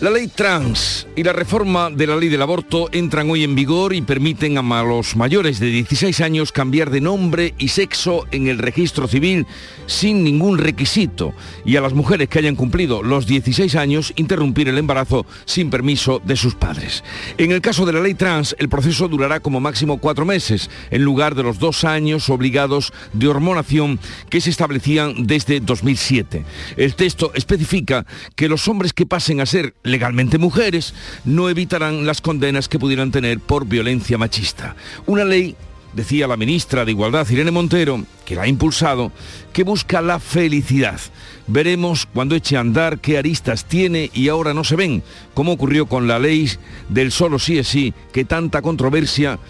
La ley trans y la reforma de la ley del aborto entran hoy en vigor y permiten a los mayores de 16 años cambiar de nombre y sexo en el registro civil sin ningún requisito y a las mujeres que hayan cumplido los 16 años interrumpir el embarazo sin permiso de sus padres. En el caso de la ley trans, el proceso durará como máximo cuatro meses en lugar de los dos años obligados de hormonación que se establecían desde 2007. El texto especifica que los hombres que pasen a ser legalmente mujeres, no evitarán las condenas que pudieran tener por violencia machista. Una ley decía la ministra de Igualdad, Irene Montero, que la ha impulsado, que busca la felicidad. Veremos cuando eche a andar qué aristas tiene y ahora no se ven, como ocurrió con la ley del solo sí es sí, que tanta controversia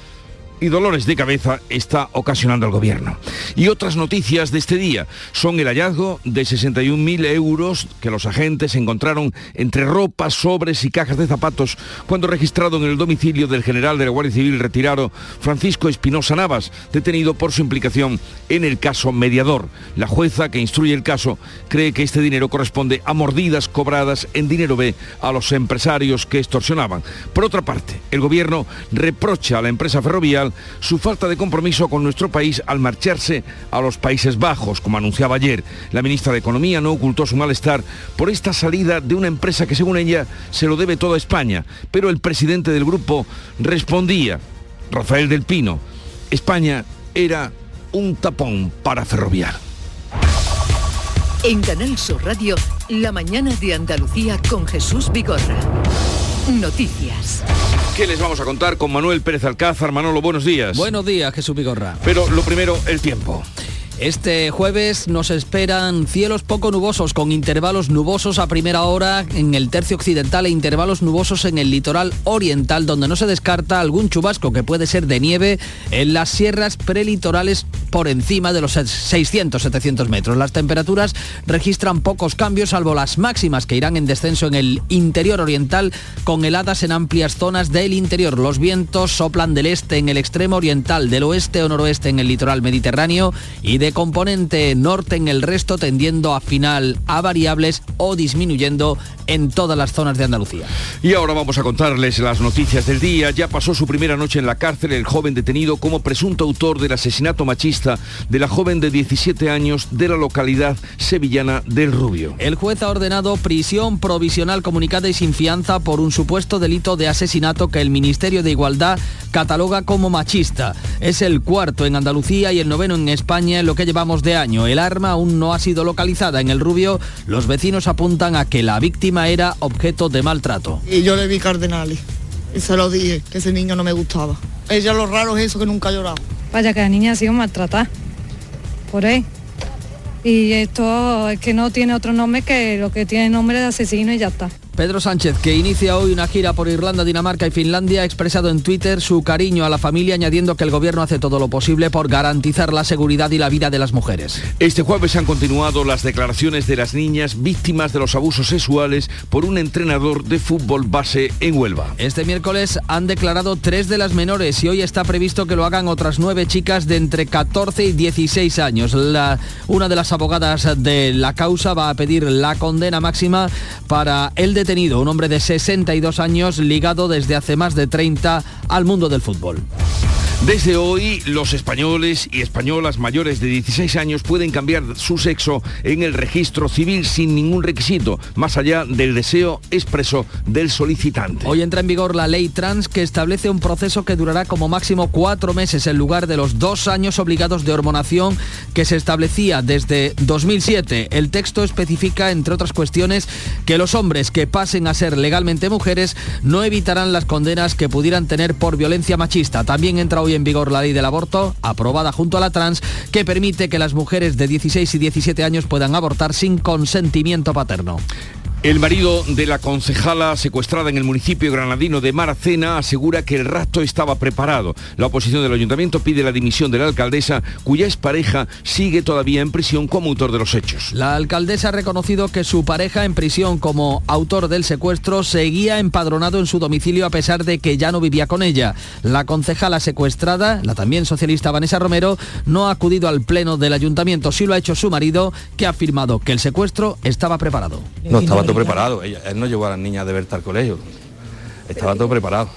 y dolores de cabeza está ocasionando el gobierno. Y otras noticias de este día son el hallazgo de 61.000 euros que los agentes encontraron entre ropas, sobres y cajas de zapatos cuando registrado en el domicilio del general de la Guardia Civil retirado Francisco Espinosa Navas, detenido por su implicación en el caso mediador. La jueza que instruye el caso cree que este dinero corresponde a mordidas cobradas en dinero B a los empresarios que extorsionaban. Por otra parte, el gobierno reprocha a la empresa su falta de compromiso con nuestro país al marcharse a los Países Bajos, como anunciaba ayer. La ministra de Economía no ocultó su malestar por esta salida de una empresa que según ella se lo debe todo a España, pero el presidente del grupo respondía, Rafael del Pino, España era un tapón para ferroviar. En Canal Sur Radio, la mañana de Andalucía con Jesús Vigorra. Noticias. ¿Qué les vamos a contar con Manuel Pérez Alcázar? Manolo, buenos días. Buenos días, Jesús Vigorra. Pero lo primero, el tiempo. Este jueves nos esperan cielos poco nubosos con intervalos nubosos a primera hora en el tercio occidental e intervalos nubosos en el litoral oriental donde no se descarta algún chubasco que puede ser de nieve en las sierras prelitorales por encima de los 600-700 metros. Las temperaturas registran pocos cambios salvo las máximas que irán en descenso en el interior oriental con heladas en amplias zonas del interior. Los vientos soplan del este en el extremo oriental, del oeste o noroeste en el litoral mediterráneo y de componente norte en el resto tendiendo a final a variables o disminuyendo en todas las zonas de Andalucía. Y ahora vamos a contarles las noticias del día. Ya pasó su primera noche en la cárcel el joven detenido como presunto autor del asesinato machista de la joven de 17 años de la localidad sevillana del Rubio. El juez ha ordenado prisión provisional comunicada y sin fianza por un supuesto delito de asesinato que el Ministerio de Igualdad cataloga como machista. Es el cuarto en Andalucía y el noveno en España en lo que llevamos de año. El arma aún no ha sido localizada en el Rubio. Los vecinos apuntan a que la víctima era objeto de maltrato. Y yo le vi cardenales y se lo dije, que ese niño no me gustaba. Ella lo raro es eso que nunca ha llorado. Vaya que la niña ha sido maltratada por él. Y esto es que no tiene otro nombre que lo que tiene nombre de asesino y ya está. Pedro Sánchez, que inicia hoy una gira por Irlanda, Dinamarca y Finlandia, ha expresado en Twitter su cariño a la familia, añadiendo que el gobierno hace todo lo posible por garantizar la seguridad y la vida de las mujeres. Este jueves han continuado las declaraciones de las niñas víctimas de los abusos sexuales por un entrenador de fútbol base en Huelva. Este miércoles han declarado tres de las menores y hoy está previsto que lo hagan otras nueve chicas de entre 14 y 16 años. La, una de las abogadas de la causa va a pedir la condena máxima para el de detenido un hombre de 62 años ligado desde hace más de 30 al mundo del fútbol. Desde hoy, los españoles y españolas mayores de 16 años pueden cambiar su sexo en el registro civil sin ningún requisito, más allá del deseo expreso del solicitante. Hoy entra en vigor la ley trans que establece un proceso que durará como máximo cuatro meses en lugar de los dos años obligados de hormonación que se establecía desde 2007. El texto especifica, entre otras cuestiones, que los hombres que pasen a ser legalmente mujeres no evitarán las condenas que pudieran tener por violencia machista. También entra en vigor la ley del aborto, aprobada junto a la trans, que permite que las mujeres de 16 y 17 años puedan abortar sin consentimiento paterno. El marido de la concejala secuestrada en el municipio granadino de Maracena asegura que el rapto estaba preparado. La oposición del ayuntamiento pide la dimisión de la alcaldesa, cuya expareja sigue todavía en prisión como autor de los hechos. La alcaldesa ha reconocido que su pareja en prisión como autor del secuestro seguía empadronado en su domicilio a pesar de que ya no vivía con ella. La concejala secuestrada, la también socialista Vanessa Romero, no ha acudido al pleno del ayuntamiento, sí lo ha hecho su marido, que ha afirmado que el secuestro estaba preparado. No estaba todo preparado. Él no llevó a las niñas de Berta al colegio. Estaba todo preparado.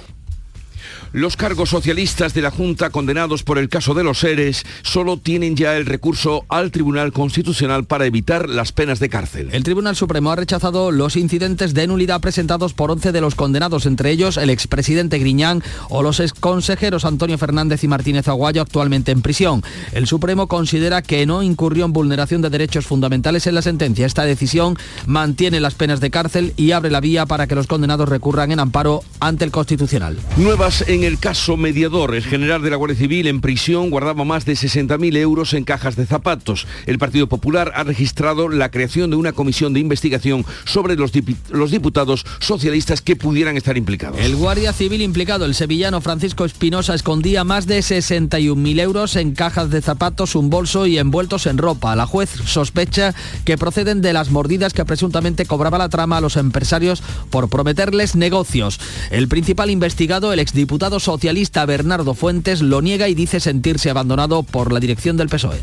Los cargos socialistas de la Junta condenados por el caso de los seres solo tienen ya el recurso al Tribunal Constitucional para evitar las penas de cárcel. El Tribunal Supremo ha rechazado los incidentes de nulidad presentados por 11 de los condenados, entre ellos el expresidente Griñán o los exconsejeros Antonio Fernández y Martínez Aguayo, actualmente en prisión. El Supremo considera que no incurrió en vulneración de derechos fundamentales en la sentencia. Esta decisión mantiene las penas de cárcel y abre la vía para que los condenados recurran en amparo ante el Constitucional. Nuevas en el caso mediador. El general de la Guardia Civil en prisión guardaba más de 60.000 euros en cajas de zapatos. El Partido Popular ha registrado la creación de una comisión de investigación sobre los, los diputados socialistas que pudieran estar implicados. El guardia civil implicado, el sevillano Francisco Espinosa, escondía más de 61.000 euros en cajas de zapatos, un bolso y envueltos en ropa. La juez sospecha que proceden de las mordidas que presuntamente cobraba la trama a los empresarios por prometerles negocios. El principal investigado, el exdiputado socialista Bernardo Fuentes, lo niega y dice sentirse abandonado por la dirección del PSOE.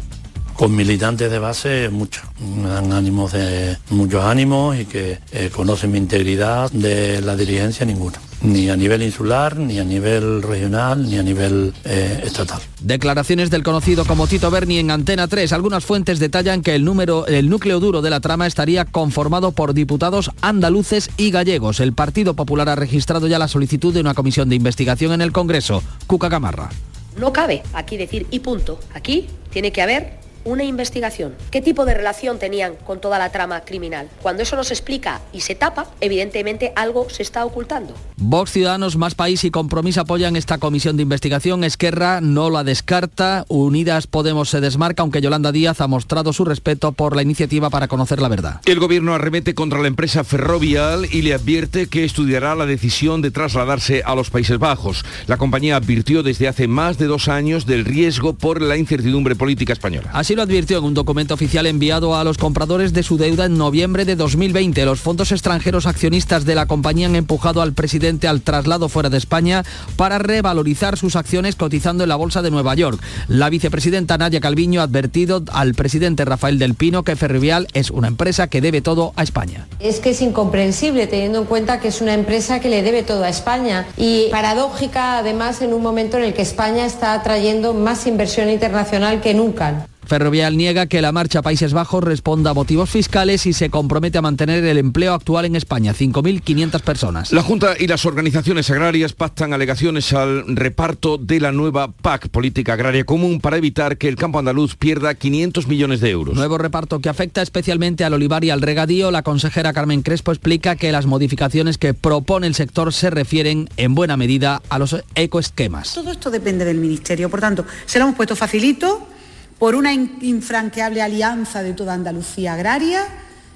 Con militantes de base, mucho. Me dan ánimos de muchos ánimos y que eh, conocen mi integridad de la dirigencia ninguna. Ni a nivel insular, ni a nivel regional, ni a nivel eh, estatal. Declaraciones del conocido como Tito Berni en Antena 3. Algunas fuentes detallan que el, número, el núcleo duro de la trama estaría conformado por diputados andaluces y gallegos. El Partido Popular ha registrado ya la solicitud de una comisión de investigación en el Congreso. Cuca Gamarra. No cabe aquí decir y punto. Aquí tiene que haber una investigación. ¿Qué tipo de relación tenían con toda la trama criminal? Cuando eso no se explica y se tapa, evidentemente algo se está ocultando. Vox, Ciudadanos, Más País y Compromís apoyan esta comisión de investigación. Esquerra no la descarta. Unidas Podemos se desmarca, aunque Yolanda Díaz ha mostrado su respeto por la iniciativa para conocer la verdad. El gobierno arremete contra la empresa Ferrovial y le advierte que estudiará la decisión de trasladarse a los Países Bajos. La compañía advirtió desde hace más de dos años del riesgo por la incertidumbre política española. Así lo advirtió en un documento oficial enviado a los compradores de su deuda en noviembre de 2020. Los fondos extranjeros accionistas de la compañía han empujado al presidente al traslado fuera de España para revalorizar sus acciones cotizando en la Bolsa de Nueva York. La vicepresidenta Nadia Calviño ha advertido al presidente Rafael del Pino que Ferrovial es una empresa que debe todo a España. Es que es incomprensible teniendo en cuenta que es una empresa que le debe todo a España y paradójica además en un momento en el que España está atrayendo más inversión internacional que nunca. Ferrovial niega que la marcha a Países Bajos responda a motivos fiscales y se compromete a mantener el empleo actual en España, 5.500 personas. La Junta y las organizaciones agrarias pactan alegaciones al reparto de la nueva PAC, Política Agraria Común, para evitar que el campo andaluz pierda 500 millones de euros. Nuevo reparto que afecta especialmente al olivar y al regadío. La consejera Carmen Crespo explica que las modificaciones que propone el sector se refieren en buena medida a los ecoesquemas. Todo esto depende del Ministerio, por tanto, se lo hemos puesto facilito por una in- infranqueable alianza de toda Andalucía agraria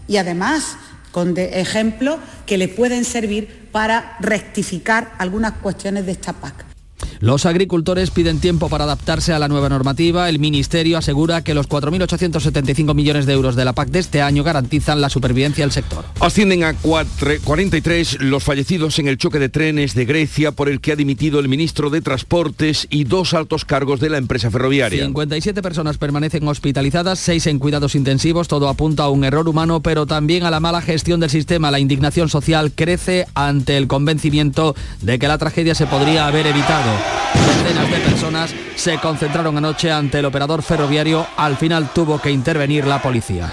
y además con ejemplos que le pueden servir para rectificar algunas cuestiones de esta PAC. Los agricultores piden tiempo para adaptarse a la nueva normativa. El Ministerio asegura que los 4.875 millones de euros de la PAC de este año garantizan la supervivencia del sector. Ascienden a cuatre- 43 los fallecidos en el choque de trenes de Grecia por el que ha dimitido el ministro de Transportes y dos altos cargos de la empresa ferroviaria. 57 personas permanecen hospitalizadas, 6 en cuidados intensivos. Todo apunta a un error humano, pero también a la mala gestión del sistema. La indignación social crece ante el convencimiento de que la tragedia se podría haber evitado. Decenas de personas se concentraron anoche ante el operador ferroviario. Al final tuvo que intervenir la policía.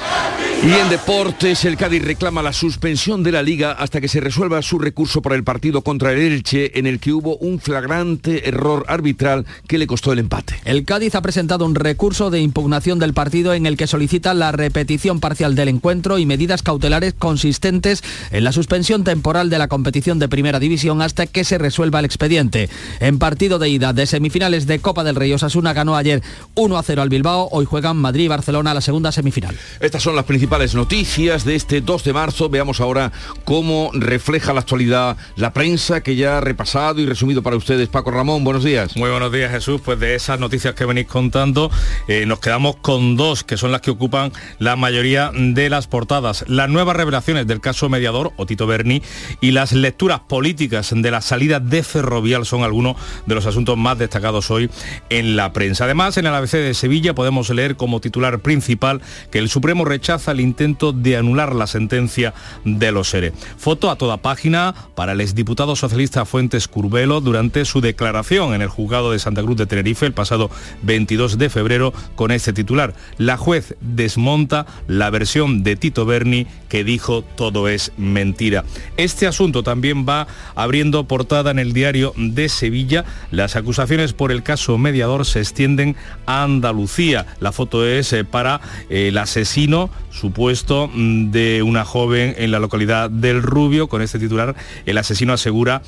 Y en deportes, el Cádiz reclama la suspensión de la liga hasta que se resuelva su recurso por el partido contra el Elche, en el que hubo un flagrante error arbitral que le costó el empate. El Cádiz ha presentado un recurso de impugnación del partido en el que solicita la repetición parcial del encuentro y medidas cautelares consistentes en la suspensión temporal de la competición de primera división hasta que se resuelva el expediente. En partido de ida de semifinales de Copa del Rey, Osasuna ganó ayer 1 a 0 al Bilbao. Hoy juegan Madrid y Barcelona la segunda semifinal. Estas son las principales principales noticias de este 2 de marzo. Veamos ahora cómo refleja la actualidad la prensa que ya ha repasado y resumido para ustedes. Paco Ramón, buenos días. Muy buenos días Jesús. Pues de esas noticias que venís contando, eh, nos quedamos con dos, que son las que ocupan la mayoría de las portadas. Las nuevas revelaciones del caso mediador, o Tito Berni, y las lecturas políticas de la salida de Ferrovial son algunos de los asuntos más destacados hoy en la prensa. Además, en el ABC de Sevilla podemos leer como titular principal que el Supremo rechaza el intento de anular la sentencia de los SERE. Foto a toda página para el exdiputado socialista Fuentes Curbelo durante su declaración en el juzgado de Santa Cruz de Tenerife el pasado 22 de febrero con este titular. La juez desmonta la versión de Tito Berni que dijo todo es mentira. Este asunto también va abriendo portada en el diario de Sevilla. Las acusaciones por el caso mediador se extienden a Andalucía. La foto es eh, para el asesino supuesto mm, de una joven en la localidad del Rubio. Con este titular, el asesino asegura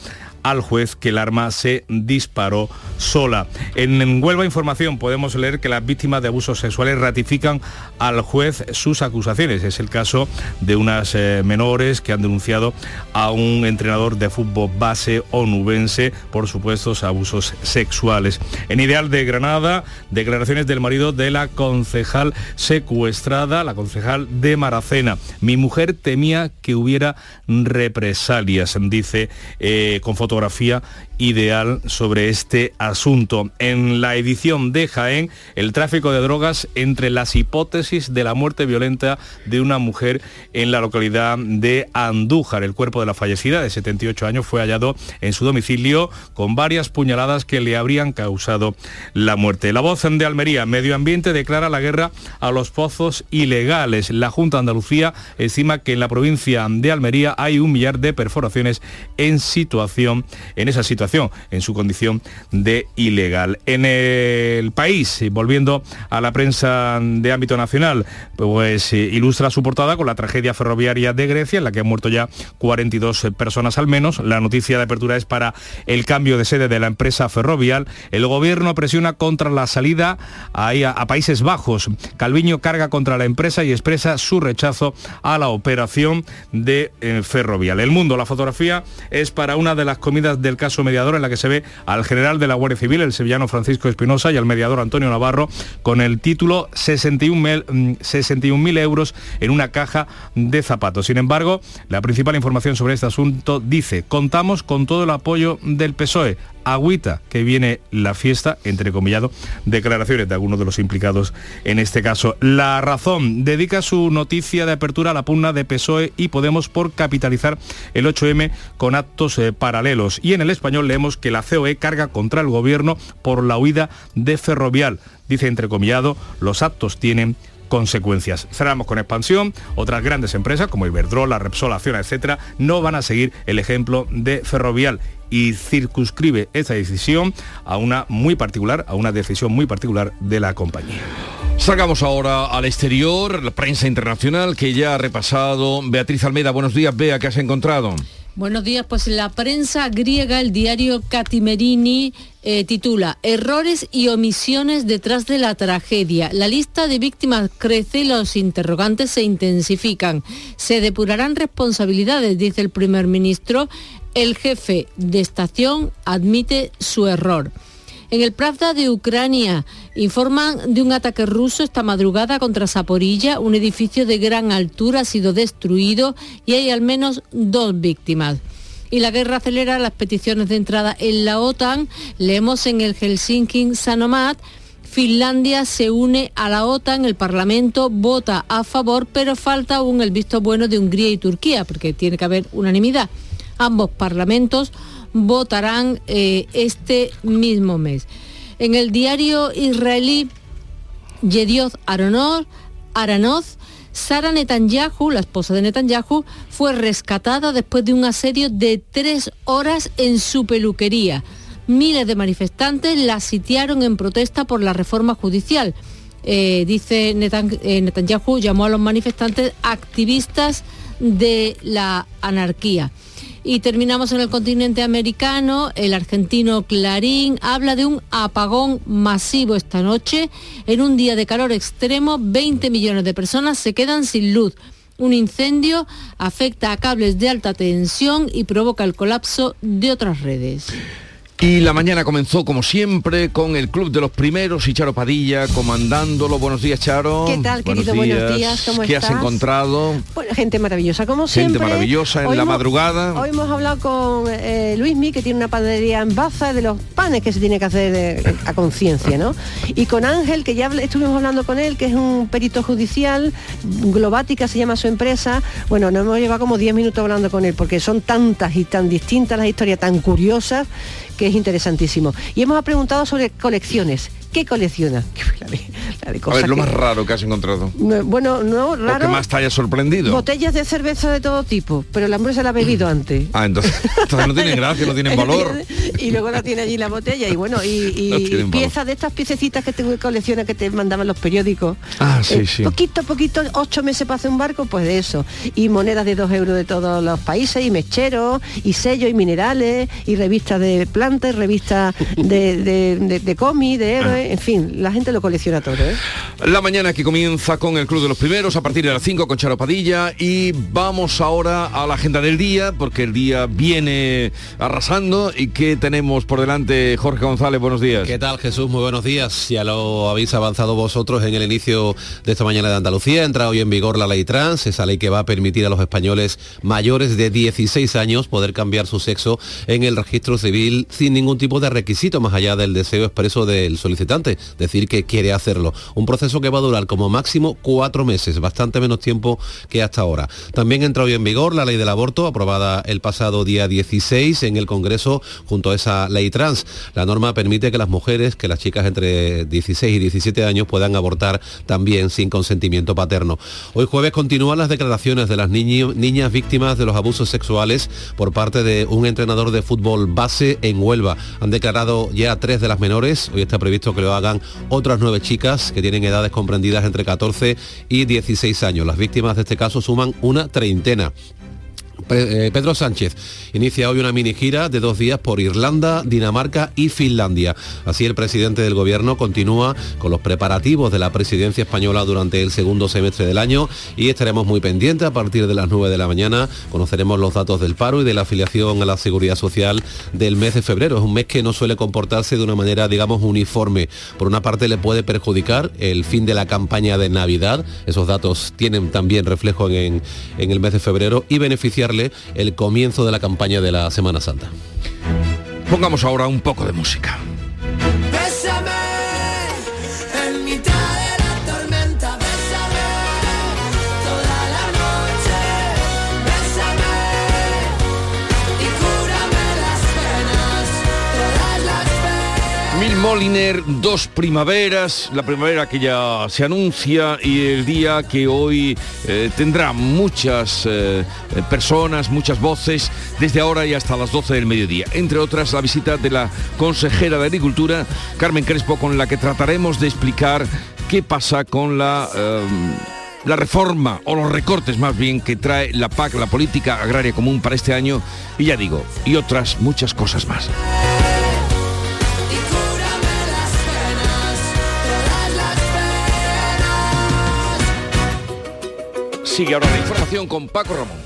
al juez que el arma se disparó sola. En Huelva Información podemos leer que las víctimas de abusos sexuales ratifican al juez sus acusaciones. Es el caso de unas eh, menores que han denunciado a un entrenador de fútbol base onubense por supuestos abusos sexuales. En Ideal de Granada, declaraciones del marido de la concejal secuestrada, la concejal de Maracena. Mi mujer temía que hubiera represalias, dice eh, con fotos fotografía ideal sobre este asunto. En la edición de Jaén, el tráfico de drogas entre las hipótesis de la muerte violenta de una mujer en la localidad de Andújar. El cuerpo de la fallecida de 78 años fue hallado en su domicilio con varias puñaladas que le habrían causado la muerte. La voz de Almería, Medio Ambiente declara la guerra a los pozos ilegales. La Junta de Andalucía estima que en la provincia de Almería hay un millar de perforaciones en situación en esa situación, en su condición de ilegal. En el país, volviendo a la prensa de ámbito nacional, pues eh, ilustra su portada con la tragedia ferroviaria de Grecia, en la que han muerto ya 42 personas al menos. La noticia de apertura es para el cambio de sede de la empresa ferrovial. El gobierno presiona contra la salida a, a Países Bajos. Calviño carga contra la empresa y expresa su rechazo a la operación de eh, ferrovial. El mundo, la fotografía es para una de las comidas del caso en la que se ve al general de la Guardia Civil, el sevillano Francisco Espinosa, y al mediador Antonio Navarro con el título 61.000 mm, euros en una caja de zapatos. Sin embargo, la principal información sobre este asunto dice, contamos con todo el apoyo del PSOE agüita que viene la fiesta, entre comillado, declaraciones de algunos de los implicados en este caso. La razón dedica su noticia de apertura a la pugna de PSOE y Podemos por capitalizar el 8M con actos eh, paralelos. Y en el español leemos que la COE carga contra el gobierno por la huida de Ferrovial. Dice entrecomillado, los actos tienen consecuencias. Cerramos con expansión. Otras grandes empresas como Iberdrola, Repsol, Acciona, etcétera, no van a seguir el ejemplo de Ferrovial y circunscribe esta decisión a una muy particular, a una decisión muy particular de la compañía. Salgamos ahora al exterior, la prensa internacional que ya ha repasado. Beatriz Almeida, buenos días, Bea, ¿qué has encontrado? Buenos días, pues la prensa griega, el diario Catimerini, eh, titula Errores y omisiones detrás de la tragedia. La lista de víctimas crece y los interrogantes se intensifican. Se depurarán responsabilidades, dice el primer ministro. El jefe de estación admite su error. En el Pravda de Ucrania informan de un ataque ruso esta madrugada contra Zaporilla. Un edificio de gran altura ha sido destruido y hay al menos dos víctimas y la guerra acelera las peticiones de entrada en la OTAN. Leemos en el Helsinki Sanomat. Finlandia se une a la OTAN, el Parlamento vota a favor, pero falta aún el visto bueno de Hungría y Turquía, porque tiene que haber unanimidad. Ambos parlamentos votarán eh, este mismo mes. En el diario israelí Yedioth Aronoz, Aranoz, Sara Netanyahu, la esposa de Netanyahu, fue rescatada después de un asedio de tres horas en su peluquería. Miles de manifestantes la sitiaron en protesta por la reforma judicial. Eh, dice eh, Netanyahu, llamó a los manifestantes activistas de la anarquía. Y terminamos en el continente americano. El argentino Clarín habla de un apagón masivo esta noche. En un día de calor extremo, 20 millones de personas se quedan sin luz. Un incendio afecta a cables de alta tensión y provoca el colapso de otras redes. Y la mañana comenzó como siempre con el Club de los Primeros y Charo Padilla comandándolo. Buenos días, Charo. ¿Qué tal, querido? Buenos días, ¿cómo ¿Qué estás? has encontrado? Bueno, gente maravillosa, como Gente siempre. maravillosa en Hoy la hemos- madrugada. Hoy hemos hablado con eh, Luismi, que tiene una panadería en Baza, de los panes que se tiene que hacer de- a conciencia, ¿no? Y con Ángel, que ya estuvimos hablando con él, que es un perito judicial, Globática se llama su empresa. Bueno, nos hemos llevado como 10 minutos hablando con él, porque son tantas y tan distintas las historias, tan curiosas, que es interesantísimo. Y hemos preguntado sobre colecciones. ¿Qué colecciona? La de- la de A ver, lo que- más raro que has encontrado. no, Bueno, no, raro. que más te haya sorprendido. Botellas de cerveza de todo tipo, pero el hombre se la ha bebido antes. Ah, entonces, entonces no tienen gracia, no tienen valor. y luego la tiene allí la botella y bueno, y, y No valor. piezas de estas piececitas que te colecciona que te mandaban los periódicos. Ah, sí, Eh, sí. Poquito a poquito, ocho meses para hacer un barco, pues de eso. Y monedas de dos euros de todos los países, y mecheros, y sellos, y minerales, y revistas de plantas, revistas de, de, de, de cómic, de héroes, en fin, la gente lo colecciona todo, ¿eh? La mañana que comienza con el Club de los Primeros a partir de las 5 con Charo Padilla y vamos ahora a la agenda del día porque el día viene arrasando y que tenemos por delante Jorge González, buenos días. ¿Qué tal Jesús? Muy buenos días. Ya lo habéis avanzado vosotros en el inicio de esta mañana de Andalucía. Entra hoy en vigor la ley trans, esa ley que va a permitir a los españoles mayores de 16 años poder cambiar su sexo en el registro civil sin ningún tipo de requisito más allá del deseo expreso del solicitante, decir que quiere hacerlo. Un proceso que va a durar como máximo cuatro meses, bastante menos tiempo que hasta ahora. También entra hoy en vigor la ley del aborto, aprobada el pasado día 16 en el Congreso junto a esa ley trans. La norma permite que las mujeres, que las chicas entre 16 y 17 años puedan abortar también sin consentimiento paterno. Hoy jueves continúan las declaraciones de las niñas víctimas de los abusos sexuales por parte de un entrenador de fútbol base en Huelva. Han declarado ya tres de las menores. Hoy está previsto que lo hagan otras nueve chicas que tienen edades comprendidas entre 14 y 16 años. Las víctimas de este caso suman una treintena. Eh, Pedro Sánchez inicia hoy una mini gira de dos días por Irlanda, Dinamarca y Finlandia. Así el presidente del gobierno continúa con los preparativos de la presidencia española durante el segundo semestre del año y estaremos muy pendientes a partir de las 9 de la mañana. Conoceremos los datos del paro y de la afiliación a la seguridad social del mes de febrero. Es un mes que no suele comportarse de una manera, digamos, uniforme. Por una parte le puede perjudicar el fin de la campaña de Navidad. Esos datos tienen también reflejo en, en el mes de febrero y beneficiarle el comienzo de la campaña de la Semana Santa. Pongamos ahora un poco de música. Moliner, dos primaveras, la primavera que ya se anuncia y el día que hoy eh, tendrá muchas eh, personas, muchas voces, desde ahora y hasta las 12 del mediodía. Entre otras, la visita de la consejera de Agricultura, Carmen Crespo, con la que trataremos de explicar qué pasa con la... eh, la reforma o los recortes más bien que trae la PAC, la Política Agraria Común para este año, y ya digo, y otras muchas cosas más. Sigue ahora la información con Paco Ramón.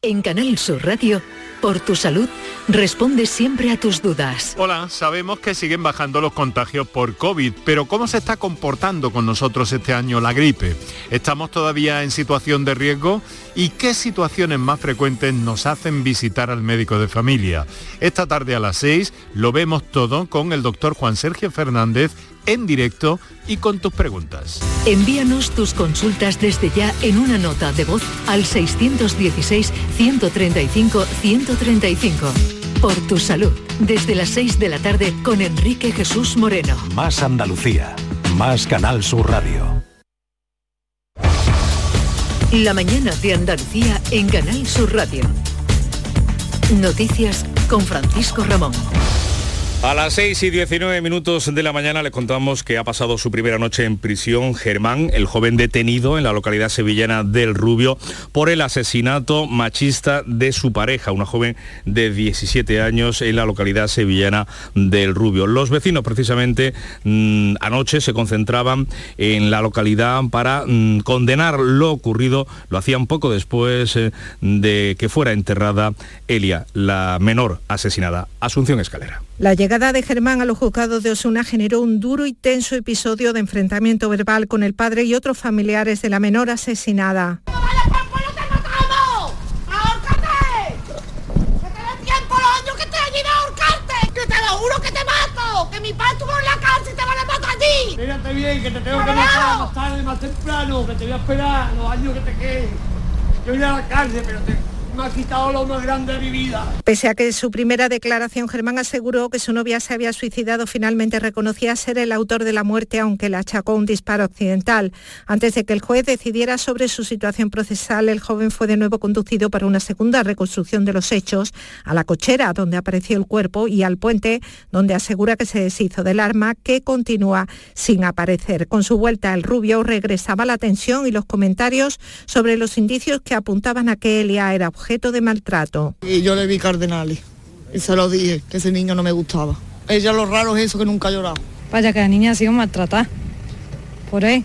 En Canal Sur Radio, por tu salud, responde siempre a tus dudas. Hola, sabemos que siguen bajando los contagios por COVID, pero ¿cómo se está comportando con nosotros este año la gripe? ¿Estamos todavía en situación de riesgo? ¿Y qué situaciones más frecuentes nos hacen visitar al médico de familia? Esta tarde a las 6 lo vemos todo con el doctor Juan Sergio Fernández en directo y con tus preguntas. Envíanos tus consultas desde ya en una nota de voz al 616-135-135. Por tu salud, desde las 6 de la tarde con Enrique Jesús Moreno. Más Andalucía, más Canal Sur Radio. La mañana de Andalucía en Canal Sur Radio. Noticias con Francisco Ramón. A las 6 y 19 minutos de la mañana le contamos que ha pasado su primera noche en prisión Germán, el joven detenido en la localidad sevillana del Rubio por el asesinato machista de su pareja, una joven de 17 años en la localidad sevillana del Rubio. Los vecinos precisamente mm, anoche se concentraban en la localidad para mm, condenar lo ocurrido, lo hacían poco después eh, de que fuera enterrada Elia, la menor asesinada. Asunción Escalera. La llegada de Germán a los juzgados de Osuna generó un duro y tenso episodio de enfrentamiento verbal con el padre y otros familiares de la menor asesinada. tiempo los años que estoy allí de ahorcarte! ¡Que te lo juro que te mato! ¡Que mi padre estuvo en la cárcel y te van a matar a ti! Fíjate bien, que te tengo que ¡Pero! matar más tarde, más temprano, que te voy a esperar los años que te queden. Yo iré a la cárcel, pero te, me ha quitado lo más grande de mi vida. Pese a que en su primera declaración Germán aseguró que su novia se había suicidado, finalmente reconocía ser el autor de la muerte, aunque le achacó un disparo accidental. Antes de que el juez decidiera sobre su situación procesal, el joven fue de nuevo conducido para una segunda reconstrucción de los hechos, a la cochera donde apareció el cuerpo y al puente donde asegura que se deshizo del arma que continúa sin aparecer. Con su vuelta el rubio regresaba la tensión y los comentarios sobre los indicios que apuntaban a que Elia era objeto de maltrato. Y yo le vi cardenales. Y se lo dije, que ese niño no me gustaba. Ella lo raro es eso que nunca ha llorado. Vaya que la niña ha sido maltratada por él.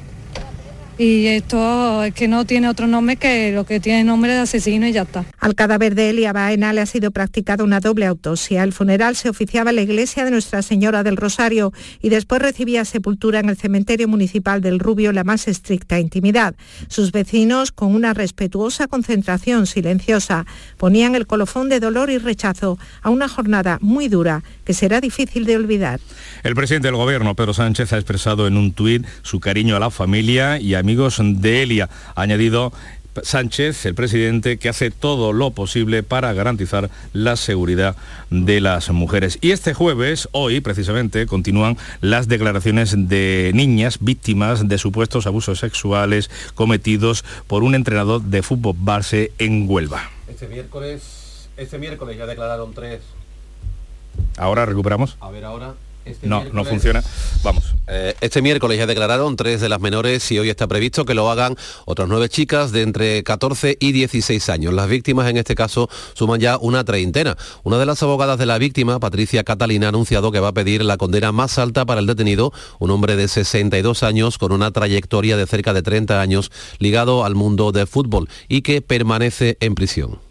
Y esto es que no tiene otro nombre que lo que tiene nombre de asesino y ya está. Al cadáver de Elia Baena le ha sido practicada una doble autopsia. El funeral se oficiaba en la iglesia de Nuestra Señora del Rosario y después recibía sepultura en el cementerio municipal del Rubio la más estricta intimidad. Sus vecinos, con una respetuosa concentración silenciosa, ponían el colofón de dolor y rechazo a una jornada muy dura que será difícil de olvidar. El presidente del gobierno, Pedro Sánchez, ha expresado en un tuit su cariño a la familia y amigos de Elia. Ha añadido Sánchez, el presidente, que hace todo lo posible para garantizar la seguridad de las mujeres. Y este jueves, hoy precisamente, continúan las declaraciones de niñas víctimas de supuestos abusos sexuales cometidos por un entrenador de fútbol base en Huelva. Este miércoles, este miércoles ya declararon tres. Ahora recuperamos. A ver ahora. Este No, no funciona. Vamos. Eh, este miércoles ya declararon tres de las menores y hoy está previsto que lo hagan otras nueve chicas de entre 14 y 16 años. Las víctimas en este caso suman ya una treintena. Una de las abogadas de la víctima, Patricia Catalina, ha anunciado que va a pedir la condena más alta para el detenido, un hombre de 62 años con una trayectoria de cerca de 30 años ligado al mundo del fútbol y que permanece en prisión.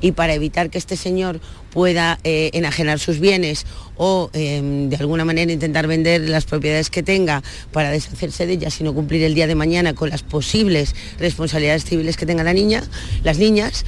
Y para evitar que este señor pueda eh, enajenar sus bienes o eh, de alguna manera intentar vender las propiedades que tenga para deshacerse de ellas y no cumplir el día de mañana con las posibles responsabilidades civiles que tenga la niña, las niñas,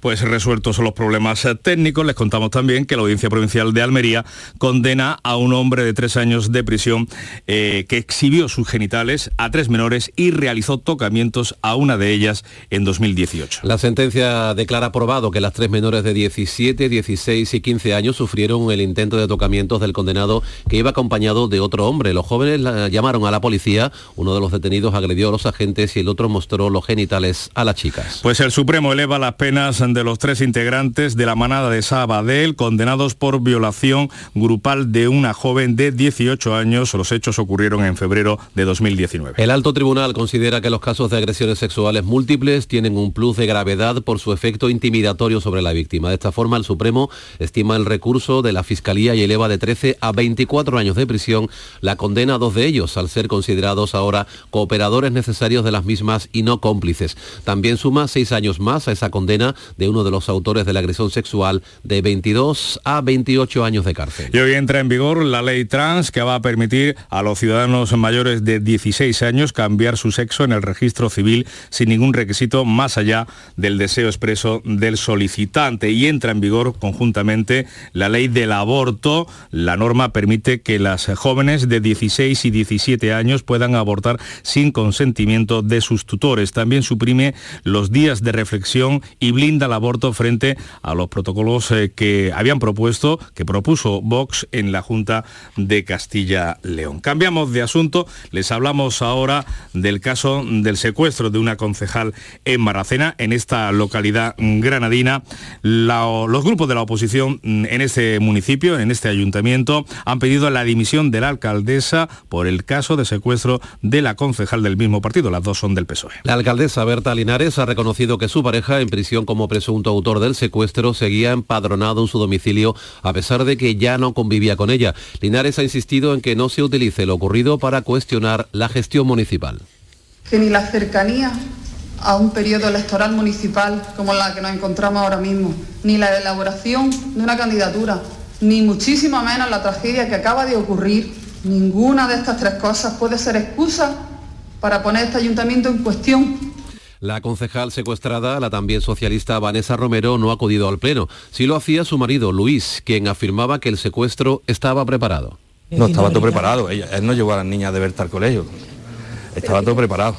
Pues resueltos los problemas eh, técnicos, les contamos también que la Audiencia Provincial de Almería condena a un hombre de tres años de prisión eh, que exhibió sus genitales a tres menores y realizó tocamientos a una de ellas en 2018. La sentencia declara aprobado que las tres menores de 17, 16 y 15 años sufrieron el intento de tocamientos del condenado que iba acompañado de otro hombre. Los jóvenes la- llamaron a la policía, uno de los detenidos agredió a los agentes y el otro mostró los genitales a las chicas. Pues el Supremo eleva las penas de los tres integrantes de la manada de Sabadell condenados por violación grupal de una joven de 18 años. Los hechos ocurrieron en febrero de 2019. El alto tribunal considera que los casos de agresiones sexuales múltiples tienen un plus de gravedad por su efecto intimidatorio sobre la víctima. De esta forma, el Supremo estima el recurso de la Fiscalía y eleva de 13 a 24 años de prisión la condena a dos de ellos, al ser considerados ahora cooperadores necesarios de las mismas y no cómplices. También suma seis años más a esa condena de uno de los autores de la agresión sexual de 22 a 28 años de cárcel. Y hoy entra en vigor la ley trans que va a permitir a los ciudadanos mayores de 16 años cambiar su sexo en el registro civil sin ningún requisito más allá del deseo expreso del solicitante. Y entra en vigor conjuntamente la ley del aborto. La norma permite que las jóvenes de 16 y 17 años puedan abortar sin consentimiento de sus tutores. También suprime los días de reflexión y blinda blinda aborto frente a los protocolos eh, que habían propuesto, que propuso Vox en la Junta de Castilla-León. Cambiamos de asunto, les hablamos ahora del caso del secuestro de una concejal en Maracena, en esta localidad granadina. Los grupos de la oposición mm, en este municipio, en este ayuntamiento, han pedido la dimisión de la alcaldesa por el caso de secuestro de la concejal del mismo partido. Las dos son del PSOE. La alcaldesa Berta Linares ha reconocido que su pareja, en prisión como presunto autor del secuestro, seguía empadronado en su domicilio a pesar de que ya no convivía con ella. Linares ha insistido en que no se utilice lo ocurrido para cuestionar la gestión municipal. que ni la cercanía a un periodo electoral municipal como la que nos encontramos ahora mismo, ni la elaboración de una candidatura, ni muchísimo menos la tragedia que acaba de ocurrir, ninguna de estas tres cosas puede ser excusa para poner este ayuntamiento en cuestión La concejal secuestrada, la también socialista Vanessa Romero, no ha acudido al pleno. Sí lo hacía su marido, Luis, quien afirmaba que el secuestro estaba preparado. No, estaba todo preparado. Ella- él no llevó a las niñas de Berta al colegio. Estaba todo preparado.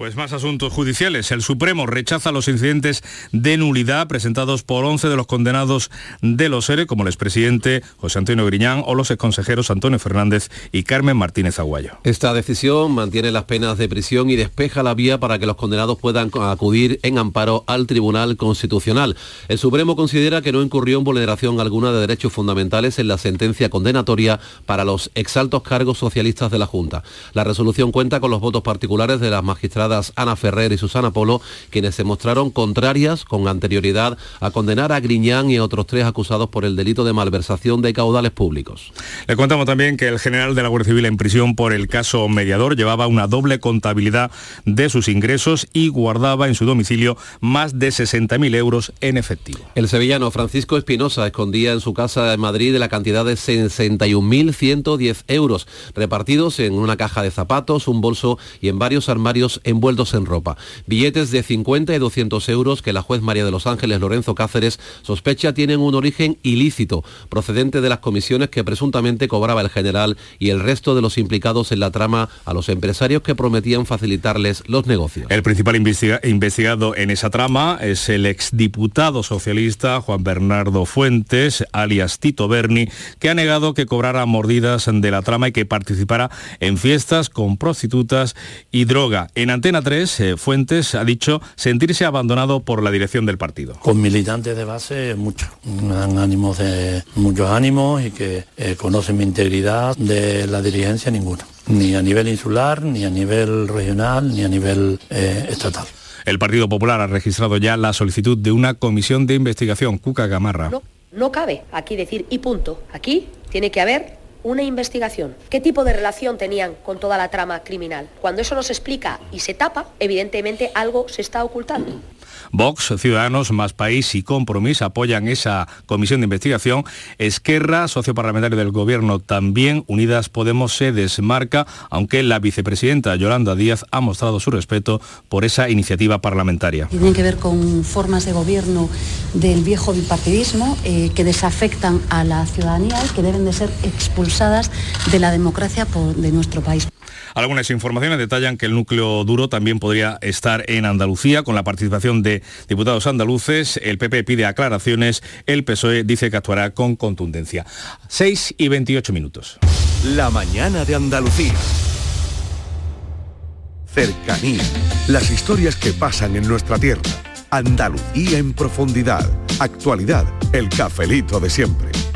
Pues más asuntos judiciales. El Supremo rechaza los incidentes de nulidad presentados por 11 de los condenados de los ERE, como el expresidente José Antonio Griñán o los exconsejeros Antonio Fernández y Carmen Martínez Aguayo. Esta decisión mantiene las penas de prisión y despeja la vía para que los condenados puedan acudir en amparo al Tribunal Constitucional. El Supremo considera que no incurrió en vulneración alguna de derechos fundamentales en la sentencia condenatoria para los exaltos cargos socialistas de la Junta. La resolución cuenta con los votos particulares de las magistradas Ana Ferrer y Susana Polo, quienes se mostraron contrarias con anterioridad a condenar a Griñán y a otros tres acusados por el delito de malversación de caudales públicos. Le contamos también que el general de la Guardia Civil en prisión por el caso mediador llevaba una doble contabilidad de sus ingresos y guardaba en su domicilio más de 60.000 euros en efectivo. El sevillano Francisco Espinosa escondía en su casa en Madrid la cantidad de 61.110 euros, repartidos en una caja de zapatos, un bolso y en varios armarios envueltos en ropa. Billetes de 50 y 200 euros que la juez María de los Ángeles Lorenzo Cáceres sospecha tienen un origen ilícito, procedente de las comisiones que presuntamente cobraba el general y el resto de los implicados en la trama a los empresarios que prometían facilitarles los negocios. El principal investiga- investigado en esa trama es el exdiputado socialista Juan Bernardo Fuentes, alias Tito Berni, que ha negado que cobrara mordidas de la trama y que participara en fiestas con prostitutas y droga. En Antena 3, eh, Fuentes ha dicho sentirse abandonado por la dirección del partido. Con militantes de base, muchos. Me dan ánimos de muchos ánimos y que eh, conocen mi integridad de la dirigencia ninguna. Ni a nivel insular, ni a nivel regional, ni a nivel eh, estatal. El Partido Popular ha registrado ya la solicitud de una comisión de investigación. Cuca Gamarra. No, no cabe aquí decir y punto. Aquí tiene que haber una investigación. ¿Qué tipo de relación tenían con toda la trama criminal? Cuando eso no se explica y se tapa, evidentemente algo se está ocultando. Vox, Ciudadanos, Más País y Compromís apoyan esa comisión de investigación. Esquerra, socio parlamentario del Gobierno, también Unidas Podemos se desmarca, aunque la vicepresidenta Yolanda Díaz ha mostrado su respeto por esa iniciativa parlamentaria. Tienen que ver con formas de gobierno del viejo bipartidismo eh, que desafectan a la ciudadanía y que deben de ser expulsadas de la democracia de nuestro país. Algunas informaciones detallan que el núcleo duro también podría estar en Andalucía con la participación de diputados andaluces. El PP pide aclaraciones, el PSOE dice que actuará con contundencia. 6 y 28 minutos. La mañana de Andalucía. Cercanía. Las historias que pasan en nuestra tierra. Andalucía en profundidad. Actualidad. El cafelito de siempre.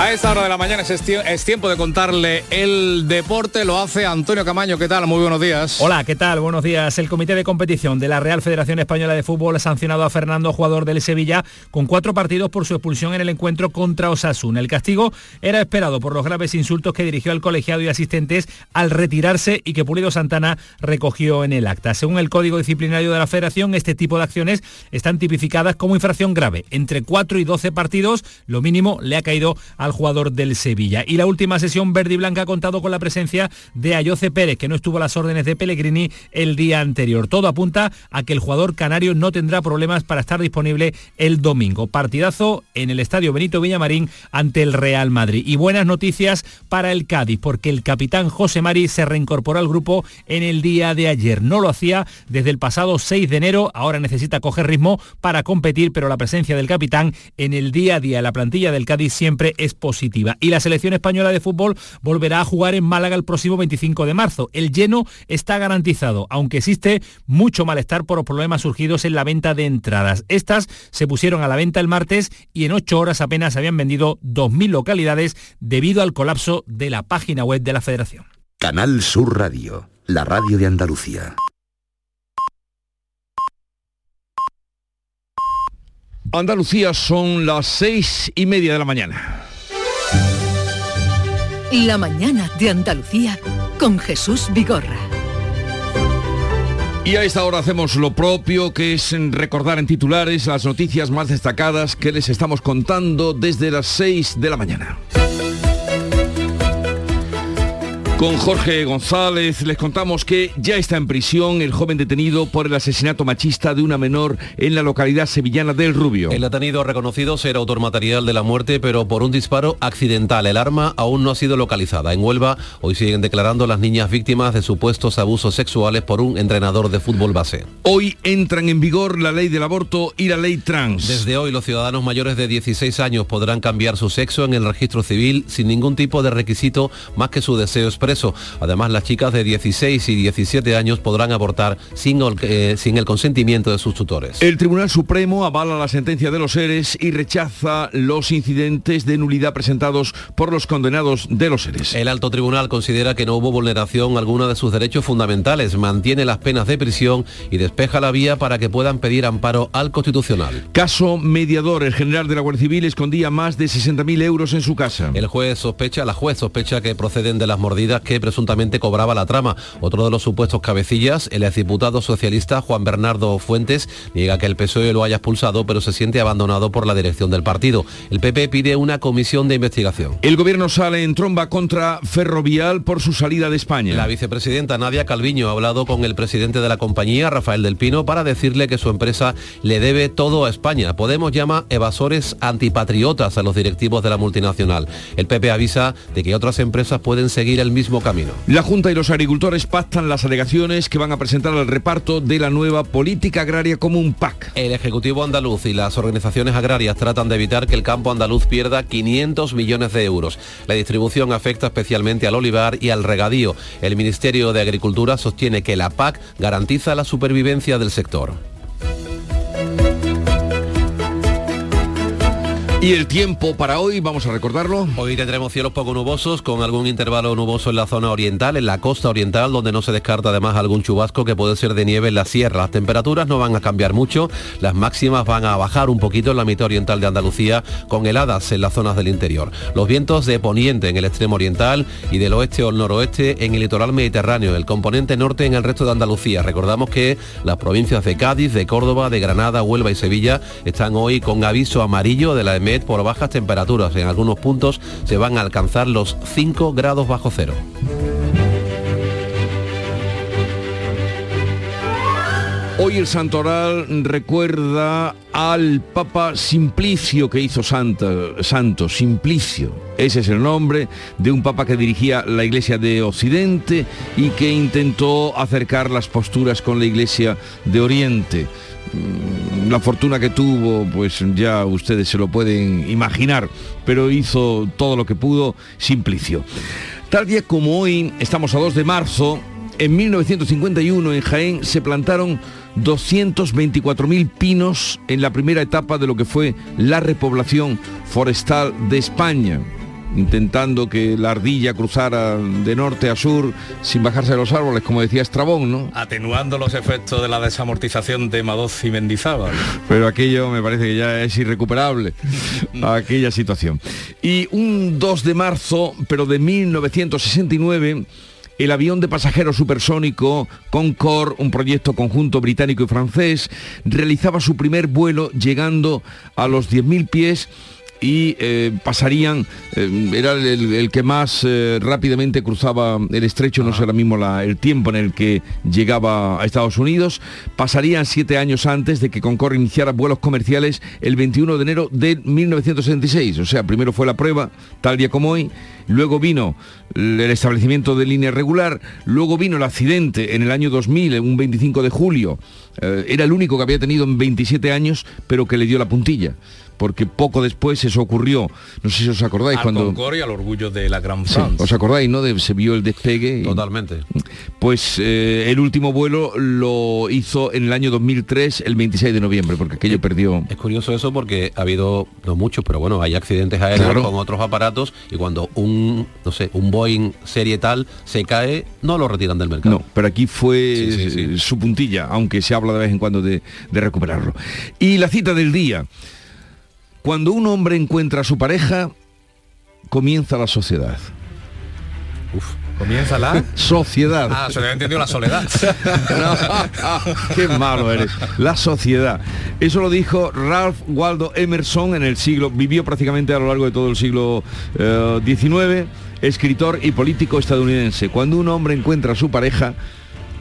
A esta hora de la mañana es, tiempo de contarle el deporte. Lo hace Antonio Camaño. ¿Qué tal? Muy buenos días. Hola, ¿qué tal? Buenos días. El Comité de Competición de la Real Federación Española de Fútbol ha sancionado a Fernando, jugador del Sevilla, con cuatro partidos por su expulsión en el encuentro contra Osasuna. El castigo era esperado por los graves insultos que dirigió al colegiado y asistentes al retirarse y que Pulido Santana recogió en el acta. Según el Código Disciplinario de la Federación, este tipo de acciones están tipificadas como infracción grave. Entre 4 y 12 partidos, lo mínimo le ha caído al al jugador del Sevilla. Y la última sesión verde y blanca ha contado con la presencia de Ayoce Pérez, que no estuvo a las órdenes de Pellegrini el día anterior. Todo apunta a que el jugador canario no tendrá problemas para estar disponible el domingo. Partidazo en el Estadio Benito Villamarín ante el Real Madrid. Y buenas noticias para el Cádiz, porque el capitán José Mari se reincorporó al grupo en el día de ayer. No lo hacía desde el pasado 6 de enero, ahora necesita coger ritmo para competir, pero la presencia del capitán en el día a día, la plantilla del Cádiz siempre es positiva. Y la selección española de fútbol volverá a jugar en Málaga el próximo 25 de marzo. El lleno está garantizado, aunque existe mucho malestar por los problemas surgidos en la venta de entradas. Estas se pusieron a la venta el martes y en ocho horas apenas habían vendido 2.000 localidades debido al colapso de la página web de la federación. Canal Sur Radio, la radio de Andalucía. Andalucía son las seis y media de la mañana. La mañana de Andalucía con Jesús Vigorra. Y a esta hora hacemos lo propio, que es recordar en titulares las noticias más destacadas que les estamos contando desde las 6 de la mañana. Con Jorge González les contamos que ya está en prisión el joven detenido por el asesinato machista de una menor en la localidad sevillana del Rubio. El detenido reconocido ser autor material de la muerte, pero por un disparo accidental. El arma aún no ha sido localizada. En Huelva hoy siguen declarando las niñas víctimas de supuestos abusos sexuales por un entrenador de fútbol base. Hoy entran en vigor la ley del aborto y la ley trans. Desde hoy los ciudadanos mayores de 16 años podrán cambiar su sexo en el registro civil sin ningún tipo de requisito más que su deseo expreso eso. Además, las chicas de 16 y 17 años podrán abortar sin, eh, sin el consentimiento de sus tutores. El Tribunal Supremo avala la sentencia de los seres y rechaza los incidentes de nulidad presentados por los condenados de los seres. El alto tribunal considera que no hubo vulneración alguna de sus derechos fundamentales, mantiene las penas de prisión y despeja la vía para que puedan pedir amparo al Constitucional. Caso mediador. El general de la Guardia Civil escondía más de 60.000 euros en su casa. El juez sospecha, la juez sospecha que proceden de las mordidas que presuntamente cobraba la trama. Otro de los supuestos cabecillas, el exdiputado socialista Juan Bernardo Fuentes, niega que el PSOE lo haya expulsado, pero se siente abandonado por la dirección del partido. El PP pide una comisión de investigación. El gobierno sale en tromba contra Ferrovial por su salida de España. La vicepresidenta Nadia Calviño ha hablado con el presidente de la compañía, Rafael del Pino, para decirle que su empresa le debe todo a España. Podemos llama evasores antipatriotas a los directivos de la multinacional. El PP avisa de que otras empresas pueden seguir el mismo camino. La Junta y los agricultores pactan las alegaciones que van a presentar al reparto de la nueva política agraria común PAC. El Ejecutivo andaluz y las organizaciones agrarias tratan de evitar que el campo andaluz pierda 500 millones de euros. La distribución afecta especialmente al olivar y al regadío. El Ministerio de Agricultura sostiene que la PAC garantiza la supervivencia del sector. Y el tiempo para hoy, vamos a recordarlo. Hoy tendremos cielos poco nubosos con algún intervalo nuboso en la zona oriental, en la costa oriental, donde no se descarta además algún chubasco que puede ser de nieve en la sierra. Las temperaturas no van a cambiar mucho, las máximas van a bajar un poquito en la mitad oriental de Andalucía, con heladas en las zonas del interior. Los vientos de poniente en el extremo oriental y del oeste o noroeste en el litoral mediterráneo, el componente norte en el resto de Andalucía. Recordamos que las provincias de Cádiz, de Córdoba, de Granada, Huelva y Sevilla están hoy con aviso amarillo de la por bajas temperaturas. En algunos puntos se van a alcanzar los 5 grados bajo cero. Hoy el santoral recuerda al Papa Simplicio que hizo santo, santo, Simplicio. Ese es el nombre de un papa que dirigía la Iglesia de Occidente y que intentó acercar las posturas con la Iglesia de Oriente. La fortuna que tuvo, pues ya ustedes se lo pueden imaginar, pero hizo todo lo que pudo Simplicio. Tal día como hoy, estamos a 2 de marzo, en 1951 en Jaén se plantaron 224.000 pinos en la primera etapa de lo que fue la repoblación forestal de España intentando que la ardilla cruzara de norte a sur sin bajarse de los árboles, como decía Estrabón, ¿no? Atenuando los efectos de la desamortización de Madoz y Mendizábal. Pero aquello me parece que ya es irrecuperable, aquella situación. Y un 2 de marzo, pero de 1969, el avión de pasajeros supersónico Concorde, un proyecto conjunto británico y francés, realizaba su primer vuelo llegando a los 10.000 pies y eh, pasarían, eh, era el, el que más eh, rápidamente cruzaba el estrecho, no sé ahora mismo la- el tiempo en el que llegaba a Estados Unidos, pasarían siete años antes de que Concorde iniciara vuelos comerciales el 21 de enero de 1966. O sea, primero fue la prueba, tal día como hoy, luego vino el establecimiento de línea regular, luego vino el accidente en el año 2000, un 25 de julio. Era el único que había tenido en 27 años, pero que le dio la puntilla. Porque poco después eso ocurrió, no sé si os acordáis, Al cuando... Concorde y al orgullo de la Gran Sí, France. ¿Os acordáis, no? De- se vio el despegue. y- Totalmente. Pues eh, el último vuelo lo hizo en el año 2003, el 26 de noviembre, porque aquello perdió... Es curioso eso porque ha habido, no muchos, pero bueno, hay accidentes aéreos Claro. con otros aparatos y cuando un, no sé, un Boeing serie tal se cae, no lo retiran del mercado. No, pero aquí fue su puntilla, aunque se habla de vez en cuando de, de recuperarlo. Y la cita del día. Cuando un hombre encuentra a su pareja, comienza la sociedad. Comienza la... Sociedad. Ah, se le había entendido la soledad. Qué malo eres. La sociedad. Eso lo dijo Ralph Waldo Emerson en el siglo, vivió prácticamente a lo largo de todo el siglo eh, XIX, escritor y político estadounidense. Cuando un hombre encuentra a su pareja,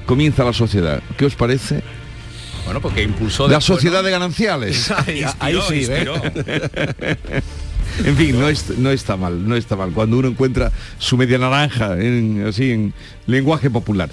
comienza la sociedad. ¿Qué os parece? Bueno, porque impulsó... La después, sociedad ¿no? de gananciales. Inspiró, Ahí sí, ¿eh? inspiró. En fin, no, es- no está mal, no está mal. Cuando uno encuentra su media naranja, en, así en lenguaje popular.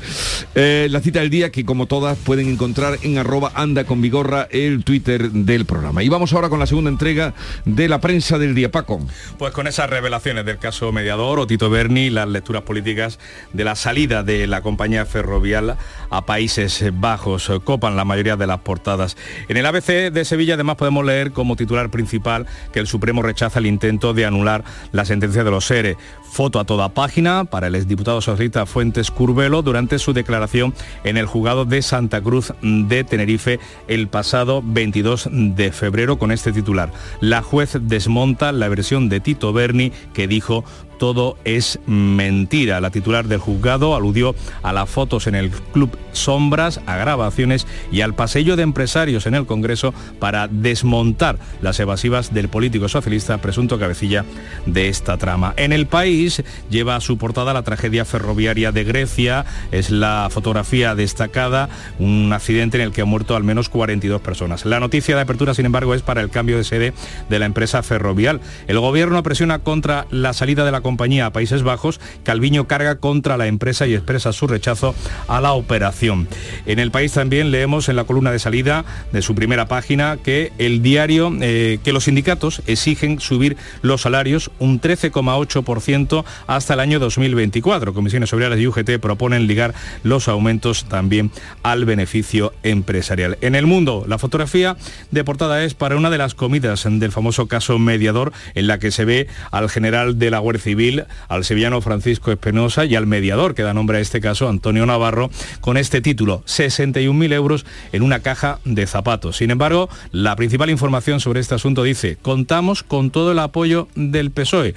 Eh, la cita del día que como todas pueden encontrar en arroba anda con vigorra el Twitter del programa. Y vamos ahora con la segunda entrega de la prensa del día, Paco. Pues con esas revelaciones del caso mediador o Tito Berni, las lecturas políticas de la salida de la compañía ferrovial a Países Bajos copan la mayoría de las portadas. En el ABC de Sevilla además podemos leer como titular principal que el Supremo rechaza el intento de anular la sentencia de los SERE. Foto a toda página para el exdiputado socialista Fuentes Curvelo durante su declaración en el juzgado de Santa Cruz de Tenerife el pasado 22 de febrero con este titular. La juez desmonta la versión de Tito Berni que dijo todo es mentira. La titular del juzgado aludió a las fotos en el Club Sombras, a grabaciones y al pasillo de empresarios en el Congreso para desmontar las evasivas del político socialista, presunto cabecilla de esta trama. En el país lleva su portada la tragedia ferroviaria de Grecia, es la fotografía destacada, un accidente en el que han muerto al menos 42 personas. La noticia de apertura, sin embargo, es para el cambio de sede de la empresa ferrovial. El gobierno presiona contra la salida de la compañía a Países Bajos, Calviño carga contra la empresa y expresa su rechazo a la operación. En el país también leemos en la columna de salida de su primera página que el diario, eh, que los sindicatos exigen subir los salarios un 13,8% hasta el año 2024. Comisiones Obreras y UGT proponen ligar los aumentos también al beneficio empresarial. En el mundo, la fotografía de portada es para una de las comidas del famoso caso mediador en la que se ve al general de la Guardia Civil, al sevillano Francisco Espinosa y al mediador que da nombre a este caso, Antonio Navarro, con este título, 61.000 euros en una caja de zapatos. Sin embargo, la principal información sobre este asunto dice, contamos con todo el apoyo del PSOE.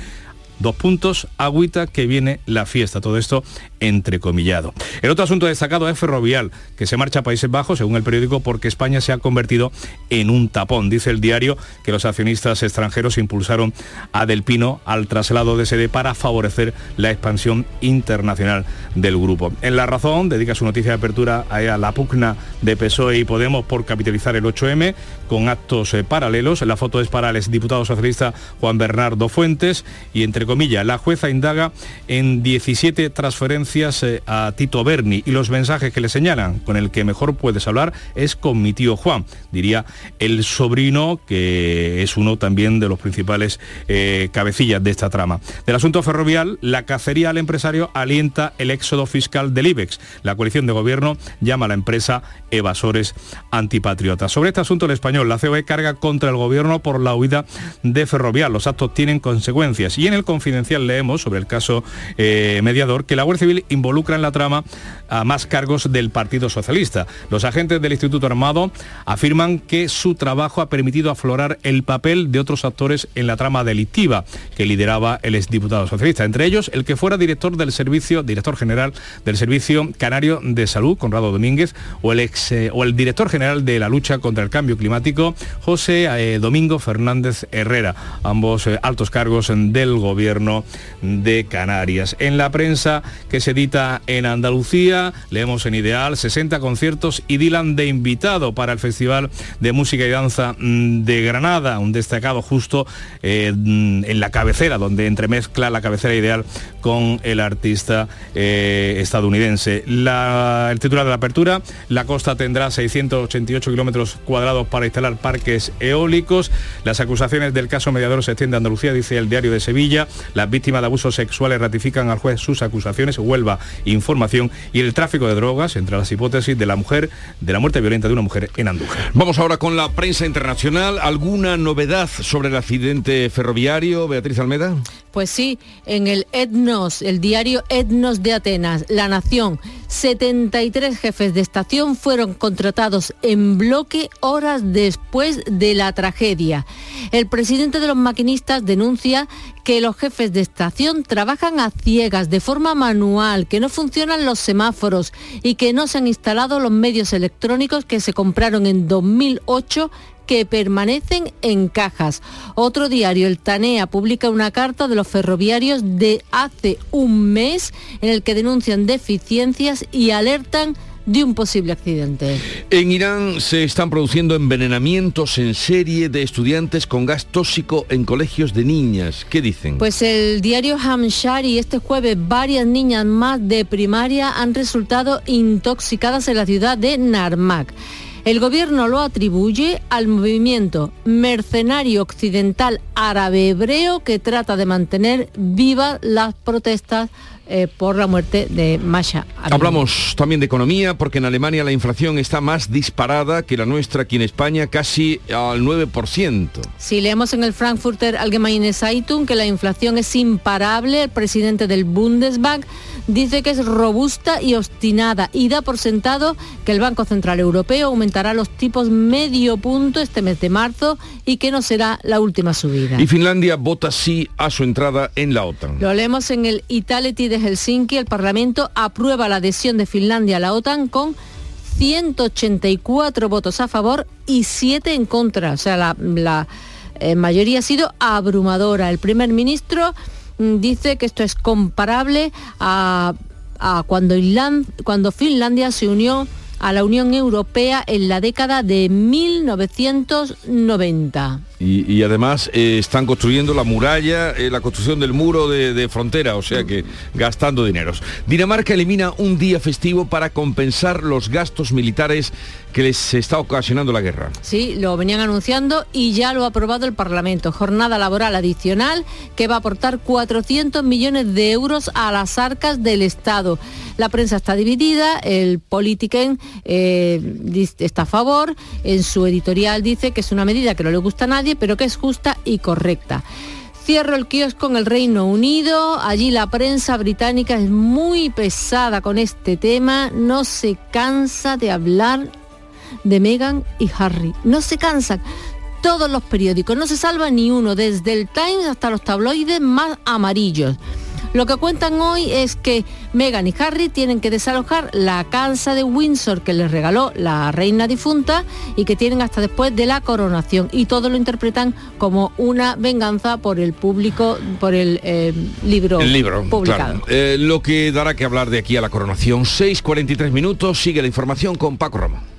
Dos puntos, agüita que viene la fiesta. Todo esto entrecomillado. El otro asunto destacado es Ferrovial, que se marcha a Países Bajos, según el periódico, porque España se ha convertido en un tapón. Dice el diario que los accionistas extranjeros impulsaron a Del Pino al traslado de sede para favorecer la expansión internacional del grupo. En La Razón dedica su noticia de apertura a la pugna de PSOE y Podemos por capitalizar el 8M con actos eh, paralelos. La foto es para el exdiputado socialista Juan Bernardo Fuentes y entre comillas, la jueza indaga en 17 transferencias eh, a Tito Berni y los mensajes que le señalan con el que mejor puedes hablar es con mi tío Juan, diría el sobrino que es uno también de los principales eh, cabecillas de esta trama. Del asunto ferrovial, la cacería al empresario alienta el éxodo fiscal del IBEX. La coalición de gobierno llama a la empresa evasores antipatriotas. Sobre este asunto el español, la COE carga contra el gobierno por la huida de ferrovial. Los actos tienen consecuencias y en el confidencial leemos sobre el caso eh, mediador que la Guardia Civil involucra en la trama a más cargos del Partido Socialista. Los agentes del Instituto Armado afirman que su trabajo ha permitido aflorar el papel de otros actores en la trama delictiva que lideraba el exdiputado socialista, entre ellos el que fuera director del servicio, director general del Servicio Canario de Salud, Conrado Domínguez, o el, ex, eh, o el director general de la lucha contra el cambio climático, José eh, Domingo Fernández Herrera, ambos eh, altos cargos del gobierno de Canarias. En la prensa que se edita en Andalucía, leemos en Ideal 60 conciertos y Dylan de invitado para el Festival de Música y Danza mm, de Granada, un destacado justo mm, en la cabecera, donde entremezcla la cabecera ideal con el artista estadounidense. La, el titular de la apertura, la costa tendrá 688 kilómetros cuadrados para instalar parques eólicos. Las acusaciones del caso mediador se extiende a Andalucía, dice el diario de Sevilla. Las víctimas de abusos sexuales ratifican al juez sus acusaciones, Huelva información y el tráfico de drogas entre las hipótesis de la mujer, de la muerte violenta de una mujer en Andújar. Vamos ahora con la prensa internacional. ¿Alguna novedad sobre el accidente ferroviario, Beatriz Almeda? Pues sí, en el Etnos, el diario Etnos de Atenas, La Nación, 73 jefes de estación fueron contratados en bloque horas después de la tragedia. El presidente de los maquinistas denuncia que los jefes de estación trabajan a ciegas, de forma manual, que no funcionan los semáforos y que no se han instalado los medios electrónicos que se compraron en 2008 que permanecen en cajas. Otro diario, el TANEA, publica una carta de los ferroviarios de hace un mes en el que denuncian deficiencias y alertan de un posible accidente. En Irán se están produciendo envenenamientos en serie de estudiantes con gas tóxico en colegios de niñas. ¿Qué dicen? Pues el diario Hamshari este jueves varias niñas más de primaria han resultado intoxicadas en la ciudad de Narmak. El gobierno lo atribuye al movimiento mercenario occidental árabe hebreo que trata de mantener vivas las protestas eh, por la muerte de Masha. Hablamos también de economía porque en Alemania la inflación está más disparada que la nuestra aquí en España, casi al 9%. Si leemos en el Frankfurter Allgemeine Zeitung que la inflación es imparable, el presidente del Bundesbank dice que es robusta y obstinada y da por sentado que el Banco Central Europeo aumentará los tipos medio punto este mes de marzo y que no será la última subida. Y Finlandia vota sí a su entrada en la OTAN. Lo leemos en el Itality de Helsinki. El Parlamento aprueba la adhesión de Finlandia a la OTAN con 184 votos a favor y 7 en contra. O sea, la, la eh, mayoría ha sido abrumadora. El primer ministro mm, dice que esto es comparable a, a cuando, cuando Finlandia se unió a la Unión Europea en la década de 1990. Y, además eh, están construyendo la muralla, eh, la construcción del muro de, de frontera, o sea que gastando dineros. Dinamarca elimina un día festivo para compensar los gastos militares que les está ocasionando la guerra. Sí, lo venían anunciando y ya lo ha aprobado el Parlamento. Jornada laboral adicional que va a aportar 400 millones de euros a las arcas del Estado. La prensa está dividida, el Politiken eh, está a favor, en su editorial dice que es una medida que no le gusta a nadie, pero que es justa y correcta. Cierro el kiosco en el Reino Unido. Allí la prensa británica es muy pesada con este tema. No se cansa de hablar de Meghan y Harry. No se cansan. Todos los periódicos, no se salva ni uno, desde el Times hasta los tabloides más amarillos. Lo que cuentan hoy es que Meghan y Harry tienen que desalojar la casa de Windsor que les regaló la reina difunta y que tienen hasta después de la coronación. Y todo lo interpretan como una venganza por el público, por el eh, libro, El libro, publicado. claro. Eh, lo que dará que hablar de aquí a la coronación. 6.43 minutos, sigue la información con Paco Ramos.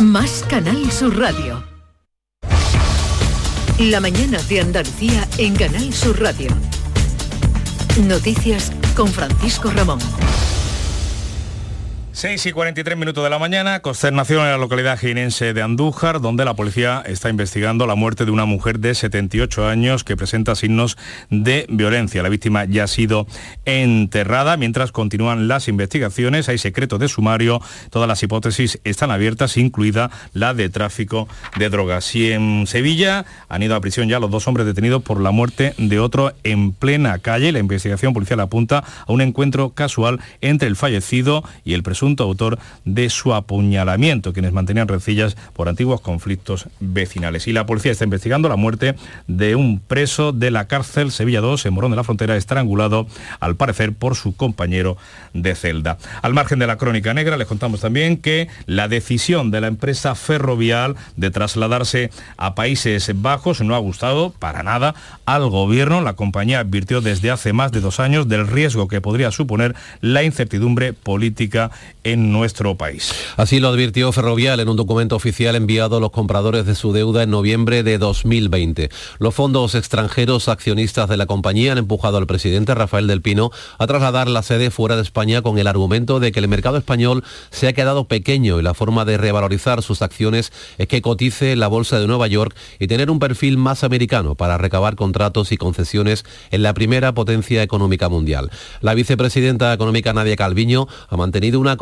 Más Canal Sur Radio. La mañana de Andalucía en Canal Sur Radio. Noticias con Francisco Ramón. 6 y 43 minutos de la mañana, consternación en la localidad jienense de Andújar, donde la policía está investigando la muerte de una mujer de 78 años que presenta signos de violencia. La víctima ya ha sido enterrada. Mientras continúan las investigaciones, hay secretos de sumario, todas las hipótesis están abiertas, incluida la de tráfico de drogas. Y en Sevilla han ido a prisión ya los dos hombres detenidos por la muerte de otro en plena calle. La investigación policial apunta a un encuentro casual entre el fallecido y el presunto autor de su apuñalamiento, quienes mantenían rencillas por antiguos conflictos vecinales. Y la policía está investigando la muerte de un preso de la cárcel Sevilla 2 en Morón de la Frontera, estrangulado al parecer por su compañero de celda. Al margen de la crónica negra, les contamos también que la decisión de la empresa ferrovial de trasladarse a Países Bajos no ha gustado para nada al gobierno. La compañía advirtió desde hace más de dos años del riesgo que podría suponer la incertidumbre política en nuestro país. Así lo advirtió Ferrovial en un documento oficial enviado a los compradores de su deuda en noviembre de 2020. Los fondos extranjeros accionistas de la compañía han empujado al presidente Rafael del Pino a trasladar la sede fuera de España con el argumento de que el mercado español se ha quedado pequeño y la forma de revalorizar sus acciones es que cotice la bolsa de Nueva York y tener un perfil más americano para recabar contratos y concesiones en la primera potencia económica mundial. La vicepresidenta económica Nadia Calviño ha mantenido una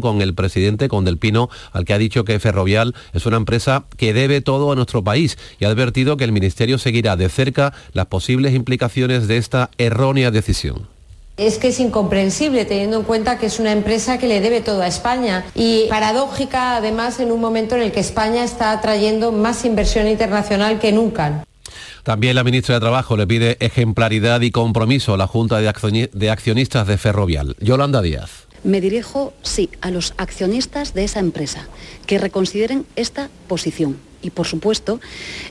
con el presidente, con Del Pino, al que ha dicho que Ferrovial es una empresa que debe todo a nuestro país y ha advertido que el Ministerio seguirá de cerca las posibles implicaciones de esta errónea decisión. Es que es incomprensible teniendo en cuenta que es una empresa que le debe todo a España y paradójica además en un momento en el que España está atrayendo más inversión internacional que nunca. También la ministra de Trabajo le pide ejemplaridad y compromiso a la Junta de Accionistas de Ferrovial. Yolanda Díaz. Me dirijo, sí, a los accionistas de esa empresa, que reconsideren esta posición. Y, por supuesto,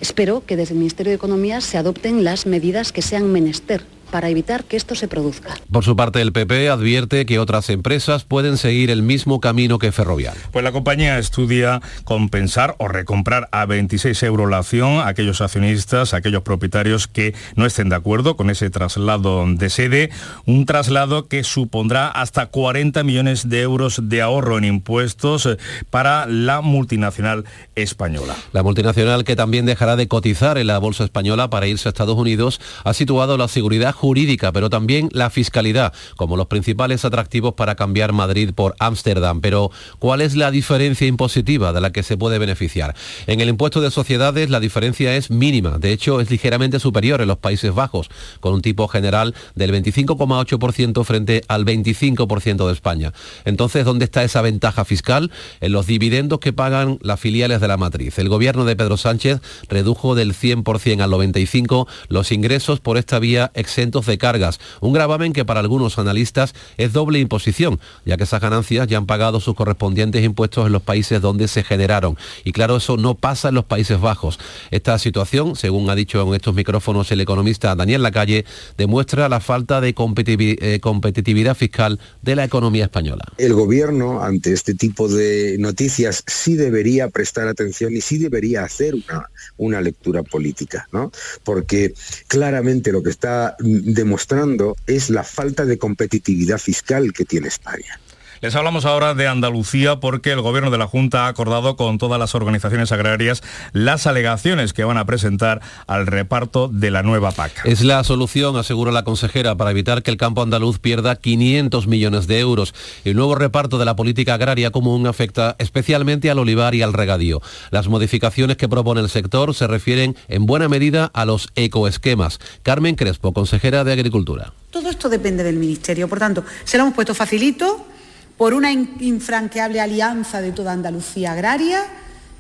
espero que desde el Ministerio de Economía se adopten las medidas que sean menester para evitar que esto se produzca. Por su parte, el PP advierte que otras empresas pueden seguir el mismo camino que Ferrovial. Pues la compañía estudia compensar o recomprar a 26 euros la acción a aquellos accionistas, a aquellos propietarios que no estén de acuerdo con ese traslado de sede, un traslado que supondrá hasta 40 millones de euros de ahorro en impuestos eh, para la multinacional española. La multinacional que también dejará de cotizar en la bolsa española para irse a Estados Unidos ha situado la seguridad jurídica, pero también la fiscalidad, como los principales atractivos para cambiar Madrid por Ámsterdam. Pero, ¿cuál es la diferencia impositiva de la que se puede beneficiar? En el impuesto de sociedades la diferencia es mínima, de hecho es ligeramente superior en los Países Bajos, con un tipo general del 25,8% frente al 25% de España. Entonces, ¿dónde está esa ventaja fiscal? En los dividendos que pagan las filiales de la matriz. El gobierno de Pedro Sánchez redujo del 100% al 95% los ingresos por esta vía exenta de cargas, un gravamen que para algunos analistas es doble imposición, ya que esas ganancias ya han pagado sus correspondientes impuestos en los países donde se generaron. Y claro, eso no pasa en los Países Bajos. Esta situación, según ha dicho en estos micrófonos el economista Daniel Lacalle, demuestra la falta de eh, competitividad fiscal de la economía española. El gobierno, ante este tipo de noticias, sí debería prestar atención y sí debería hacer una, una lectura política, ¿no? Porque claramente lo que está demostrando es la falta de competitividad fiscal que tiene España. Les hablamos ahora de Andalucía porque el Gobierno de la Junta ha acordado con todas las organizaciones agrarias las alegaciones que van a presentar al reparto de la nueva PAC. Es la solución, asegura la consejera, para evitar que el campo andaluz pierda 500 millones de euros. El nuevo reparto de la política agraria común afecta especialmente al olivar y al regadío. Las modificaciones que propone el sector se refieren en buena medida a los ecoesquemas. Carmen Crespo, consejera de Agricultura. Todo esto depende del Ministerio, por tanto, se lo hemos puesto facilito por una infranqueable alianza de toda Andalucía agraria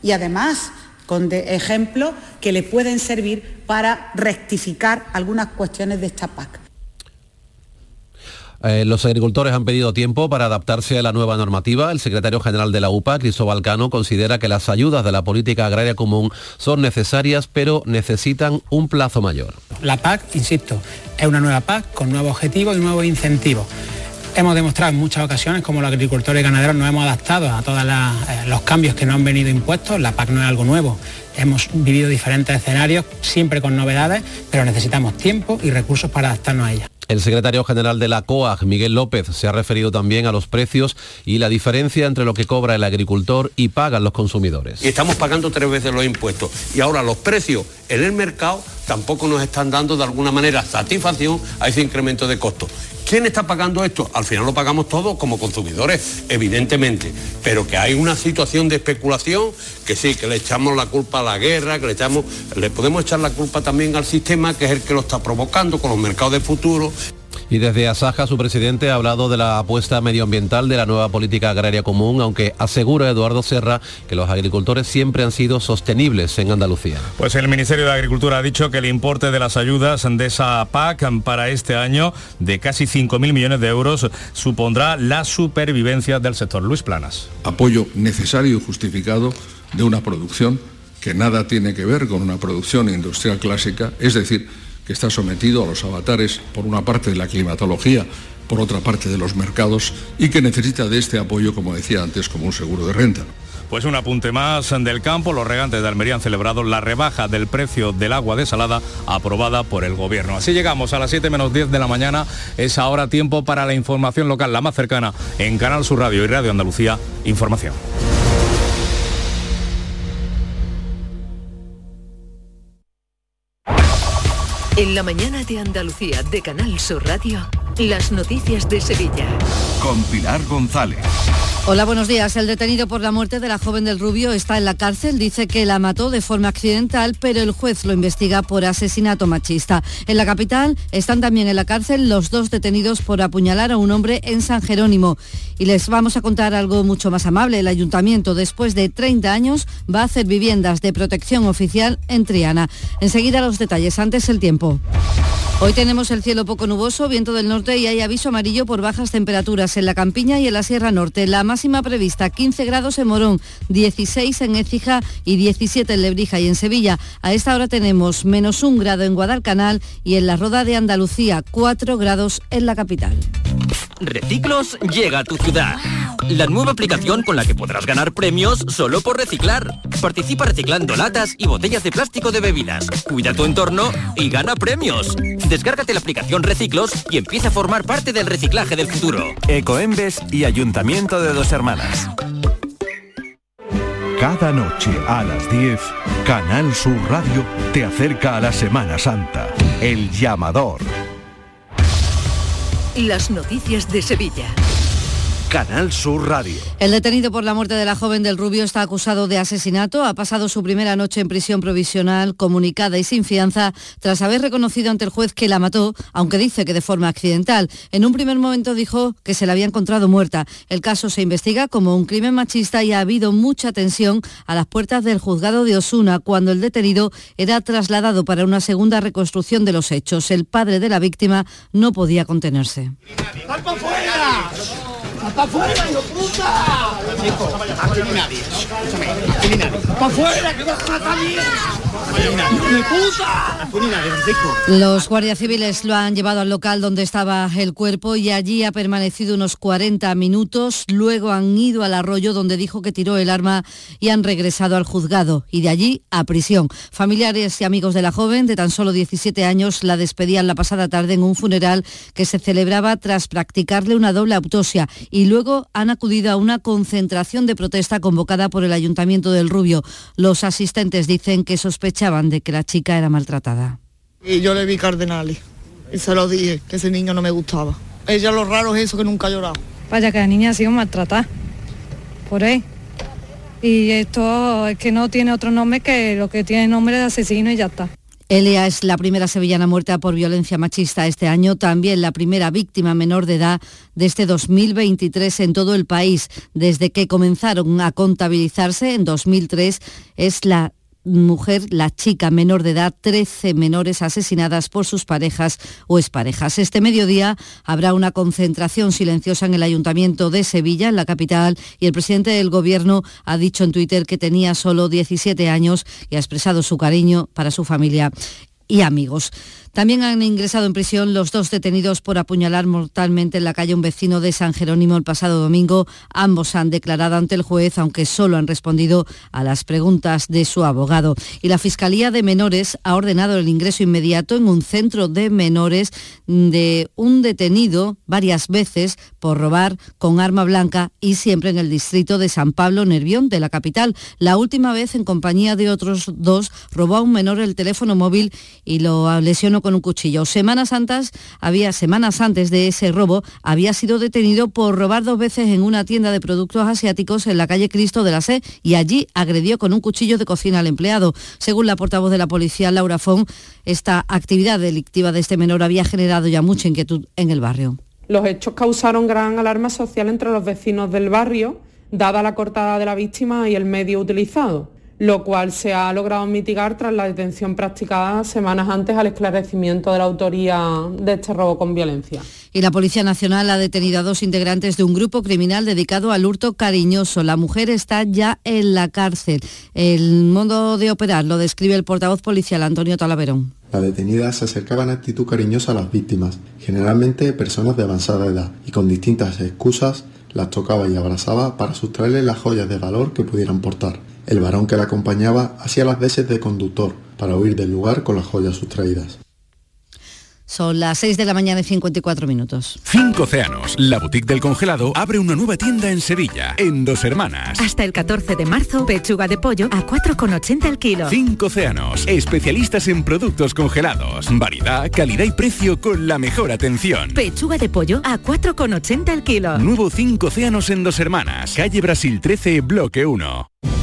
y además con ejemplos que le pueden servir para rectificar algunas cuestiones de esta PAC. Eh, los agricultores han pedido tiempo para adaptarse a la nueva normativa. El secretario general de la UPA, Cristóbal Cano, considera que las ayudas de la política agraria común son necesarias, pero necesitan un plazo mayor. La PAC, insisto, es una nueva PAC con nuevos objetivos y nuevos incentivos. Hemos demostrado en muchas ocasiones como los agricultores y ganaderos nos hemos adaptado a todos eh, los cambios que nos han venido impuestos. La PAC no es algo nuevo. Hemos vivido diferentes escenarios, siempre con novedades, pero necesitamos tiempo y recursos para adaptarnos a ella. El secretario general de la COAG, Miguel López, se ha referido también a los precios y la diferencia entre lo que cobra el agricultor y pagan los consumidores. Y estamos pagando tres veces los impuestos. Y ahora los precios en el mercado tampoco nos están dando de alguna manera satisfacción a ese incremento de costos. ¿Quién está pagando esto? Al final lo pagamos todos como consumidores, evidentemente, pero que hay una situación de especulación que sí, que le echamos la culpa a la guerra, que le echamos, le podemos echar la culpa también al sistema que es el que lo está provocando con los mercados de futuro. Y desde Asaja, su presidente ha hablado de la apuesta medioambiental de la nueva política agraria común, aunque asegura Eduardo Serra que los agricultores siempre han sido sostenibles en Andalucía. Pues el Ministerio de Agricultura ha dicho que el importe de las ayudas de esa PAC para este año de casi 5.000 millones de euros supondrá la supervivencia del sector. Luis Planas. Apoyo necesario y justificado de una producción que nada tiene que ver con una producción industrial clásica, es decir, que está sometido a los avatares, por una parte de la climatología, por otra parte de los mercados, y que necesita de este apoyo, como decía antes, como un seguro de renta. Pues un apunte más del campo, los regantes de Almería han celebrado la rebaja del precio del agua desalada aprobada por el gobierno. Así llegamos a las 7 menos 10 de la mañana, es ahora tiempo para la información local, la más cercana en Canal Sur Radio y Radio Andalucía, información. La mañana de Andalucía de Canal Sur Radio, las noticias de Sevilla. Con Pilar González. Hola, buenos días. El detenido por la muerte de la joven del Rubio está en la cárcel. Dice que la mató de forma accidental, pero el juez lo investiga por asesinato machista. En la capital están también en la cárcel los dos detenidos por apuñalar a un hombre en San Jerónimo. Y les vamos a contar algo mucho más amable. El ayuntamiento, después de 30 años, va a hacer viviendas de protección oficial en Triana. Enseguida los detalles. Antes el tiempo. Hoy tenemos el cielo poco nuboso, viento del norte y hay aviso amarillo por bajas temperaturas en la campiña y en la Sierra Norte. La máxima prevista 15 grados en Morón, 16 en Écija y 17 en Lebrija y en Sevilla. A esta hora tenemos menos un grado en Guadalcanal y en la Roda de Andalucía, 4 grados en la capital. Reciclos llega a tu ciudad. La nueva aplicación con la que podrás ganar premios solo por reciclar. Participa reciclando latas y botellas de plástico de bebidas. Cuida tu entorno y gana premios. Descárgate la aplicación Reciclos y empieza a formar parte del reciclaje del futuro. Ecoembes y Ayuntamiento de Dos Hermanas. Cada noche a las 10, Canal Sur Radio te acerca a la Semana Santa. El llamador. Las noticias de Sevilla. Canal Sur Radio. El detenido por la muerte de la joven del Rubio está acusado de asesinato. Ha pasado su primera noche en prisión provisional, comunicada y sin fianza, tras haber reconocido ante el juez que la mató, aunque dice que de forma accidental. En un primer momento dijo que se la había encontrado muerta. El caso se investiga como un crimen machista y ha habido mucha tensión a las puertas del juzgado de Osuna cuando el detenido era trasladado para una segunda reconstrucción de los hechos. El padre de la víctima no podía contenerse. ¡Para afuera, hijo puta! Aquí ni nadie. Escúchame, aquí ni nadie. ¡Para afuera, que vas a matar ¡Hijo de puta! Los guardias civiles lo han llevado al local donde estaba el cuerpo y allí ha permanecido unos 40 minutos. Luego han ido al arroyo donde dijo que tiró el arma y han regresado al juzgado y de allí a prisión. Familiares y amigos de la joven de tan solo 17 años la despedían la pasada tarde en un funeral que se celebraba tras practicarle una doble autopsia y luego han acudido a una concentración de protesta convocada por el Ayuntamiento del Rubio. Los asistentes dicen que sospechaban de que la chica era maltratada. Y yo le vi cardenales y se lo dije, que ese niño no me gustaba. Ella lo raro es eso que nunca ha llorado. Vaya que la niña ha sido maltratada por él. Y esto es que no tiene otro nombre que lo que tiene nombre de asesino y ya está. Elia es la primera sevillana muerta por violencia machista este año, también la primera víctima menor de edad de este 2023 en todo el país. Desde que comenzaron a contabilizarse en 2003 es la mujer, la chica menor de edad, 13 menores asesinadas por sus parejas o exparejas. Este mediodía habrá una concentración silenciosa en el Ayuntamiento de Sevilla, en la capital, y el presidente del Gobierno ha dicho en Twitter que tenía solo 17 años y ha expresado su cariño para su familia. y amigos. También han ingresado en prisión los dos detenidos por apuñalar mortalmente en la calle un vecino de San Jerónimo el pasado domingo. Ambos han declarado ante el juez, aunque solo han respondido a las preguntas de su abogado. Y la Fiscalía de Menores ha ordenado el ingreso inmediato en un centro de menores de un detenido varias veces por robar con arma blanca y siempre en el distrito de San Pablo Nervión de la capital. La última vez en compañía de otros dos robó a un menor el teléfono móvil y lo lesionó con un cuchillo. Semanas antes, había semanas antes de ese robo, había sido detenido por robar dos veces en una tienda de productos asiáticos en la calle Cristo de la C y allí agredió con un cuchillo de cocina al empleado. Según la portavoz de la policía, Laura Fong, esta actividad delictiva de este menor había generado ya mucha inquietud en el barrio. Los hechos causaron gran alarma social entre los vecinos del barrio, dada la cortada de la víctima y el medio utilizado lo cual se ha logrado mitigar tras la detención practicada semanas antes al esclarecimiento de la autoría de este robo con violencia. Y la Policía Nacional ha detenido a dos integrantes de un grupo criminal dedicado al hurto cariñoso. La mujer está ya en la cárcel. El modo de operar lo describe el portavoz policial Antonio Talaverón. Las detenidas se acercaban a actitud cariñosa a las víctimas, generalmente personas de avanzada edad, y con distintas excusas las tocaba y abrazaba para sustraerles las joyas de valor que pudieran portar. El varón que la acompañaba hacía las veces de conductor para huir del lugar con las joyas sustraídas. Son las 6 de la mañana y 54 minutos. Cinco Océanos, la boutique del congelado, abre una nueva tienda en Sevilla, en Dos Hermanas. Hasta el 14 de marzo, pechuga de pollo a 4,80 el kilo. Cinco Océanos, especialistas en productos congelados. Variedad, calidad y precio con la mejor atención. Pechuga de pollo a 4,80 el kilo. Nuevo Cinco Océanos en Dos Hermanas, calle Brasil 13, bloque 1.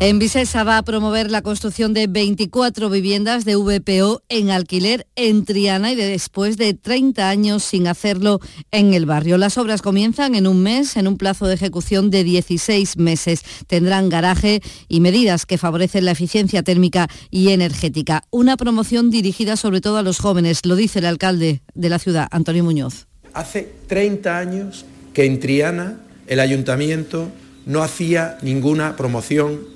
En Visesa va a promover la construcción de 24 viviendas de VPO en alquiler en Triana y de después de 30 años sin hacerlo en el barrio. Las obras comienzan en un mes, en un plazo de ejecución de 16 meses. Tendrán garaje y medidas que favorecen la eficiencia térmica y energética. Una promoción dirigida sobre todo a los jóvenes, lo dice el alcalde de la ciudad, Antonio Muñoz. Hace 30 años que en Triana el ayuntamiento no hacía ninguna promoción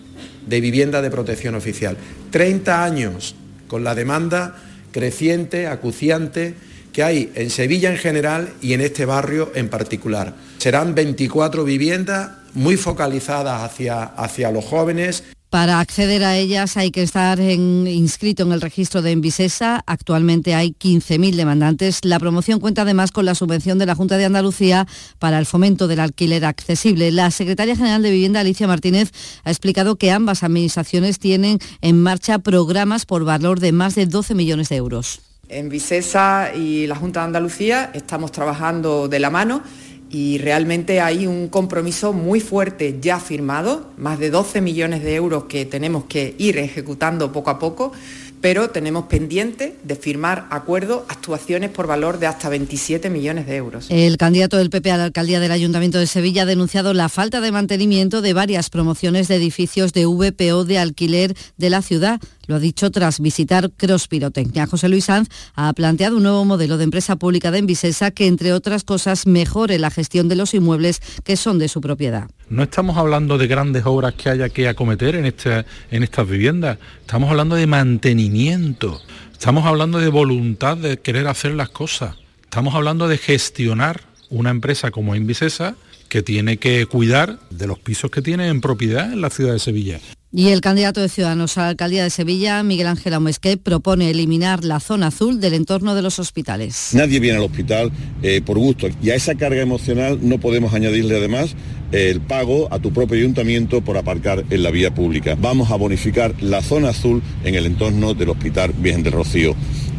de vivienda de protección oficial. 30 años con la demanda creciente, acuciante, que hay en Sevilla en general y en este barrio en particular. Serán 24 viviendas muy focalizadas hacia, hacia los jóvenes. Para acceder a ellas hay que estar inscrito en el registro de Envisesa. Actualmente hay 15.000 demandantes. La promoción cuenta además con la subvención de la Junta de Andalucía para el fomento del alquiler accesible. La secretaria general de Vivienda, Alicia Martínez, ha explicado que ambas administraciones tienen en marcha programas por valor de más de 12 millones de euros. En Visesa y la Junta de Andalucía estamos trabajando de la mano y realmente hay un compromiso muy fuerte ya firmado, más de 12 millones de euros que tenemos que ir ejecutando poco a poco, pero tenemos pendiente de firmar acuerdos, actuaciones por valor de hasta 27 millones de euros. El candidato del PP a la alcaldía del Ayuntamiento de Sevilla ha denunciado la falta de mantenimiento de varias promociones de edificios de VPO de alquiler de la ciudad. Lo ha dicho tras visitar Cross Pirotecnia. José Luis Sanz ha planteado un nuevo modelo de empresa pública de Envisesa que, entre otras cosas, mejore la gestión de los inmuebles que son de su propiedad. No estamos hablando de grandes obras que haya que acometer en, este, en estas viviendas. Estamos hablando de mantenimiento. Estamos hablando de voluntad de querer hacer las cosas. Estamos hablando de gestionar una empresa como Envisesa que tiene que cuidar de los pisos que tiene en propiedad en la ciudad de Sevilla. Y el candidato de Ciudadanos a la alcaldía de Sevilla, Miguel Ángel Aumesqué, propone eliminar la zona azul del entorno de los hospitales. Nadie viene al hospital eh, por gusto y a esa carga emocional no podemos añadirle además el pago a tu propio ayuntamiento por aparcar en la vía pública. Vamos a bonificar la zona azul en el entorno del Hospital Virgen del Rocío,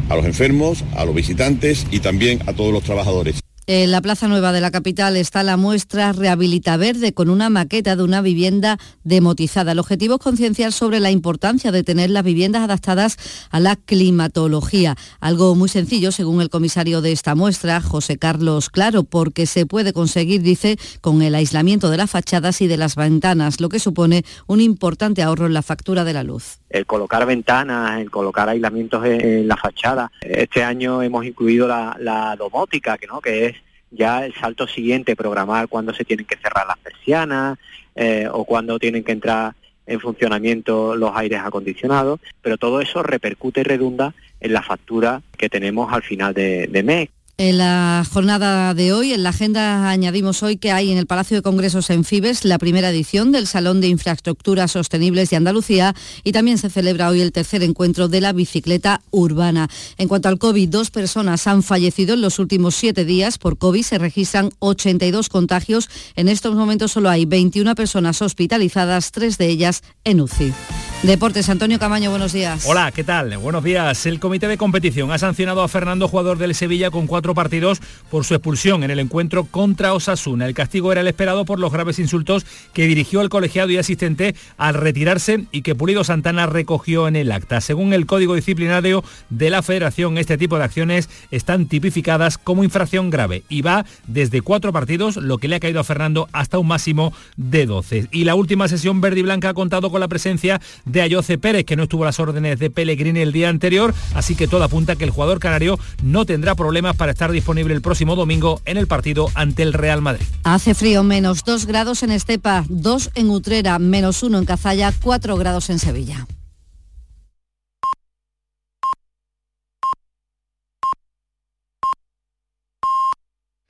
a los enfermos, a los visitantes y también a todos los trabajadores. En la Plaza Nueva de la capital está la muestra Rehabilita Verde con una maqueta de una vivienda demotizada. El objetivo es concienciar sobre la importancia de tener las viviendas adaptadas a la climatología. Algo muy sencillo, según el comisario de esta muestra, José Carlos Claro, porque se puede conseguir, dice, con el aislamiento de las fachadas y de las ventanas, lo que supone un importante ahorro en la factura de la luz. El colocar ventanas, el colocar aislamientos en la fachada. Este año hemos incluido la, domótica, que, ¿no? que es ya el salto siguiente, programar cuándo se tienen que cerrar las persianas eh, o cuándo tienen que entrar en funcionamiento los aires acondicionados, pero todo eso repercute y redunda en la factura que tenemos al final de, de mes. En la jornada de hoy, en la agenda añadimos hoy que hay en el Palacio de Congresos en Fibes la primera edición del Salón de Infraestructuras Sostenibles de Andalucía y también se celebra hoy el tercer encuentro de la bicicleta urbana. En cuanto al COVID, dos personas han fallecido en los últimos siete días. Por COVID se registran 82 contagios. En estos momentos solo hay 21 personas hospitalizadas, tres de ellas en UCI. Deportes, Antonio Camaño, buenos días. Hola, ¿qué tal? Buenos días. El comité de competición ha sancionado a Fernando, jugador del Sevilla, con cuatro partidos por su expulsión en el encuentro contra Osasuna. El castigo era el esperado por los graves insultos que dirigió el colegiado y asistente al retirarse y que Pulido Santana recogió en el acta. Según el Código Disciplinario de la Federación, este tipo de acciones están tipificadas como infracción grave y va desde cuatro partidos, lo que le ha caído a Fernando, hasta un máximo de 12. Y la última sesión verde y blanca ha contado con la presencia de Ayoce Pérez, que no estuvo a las órdenes de Pellegrini el día anterior, así que todo apunta que el jugador canario no tendrá problemas para estar disponible el próximo domingo en el partido ante el Real Madrid. Hace frío, menos 2 grados en Estepa, 2 en Utrera, menos 1 en Cazalla, 4 grados en Sevilla.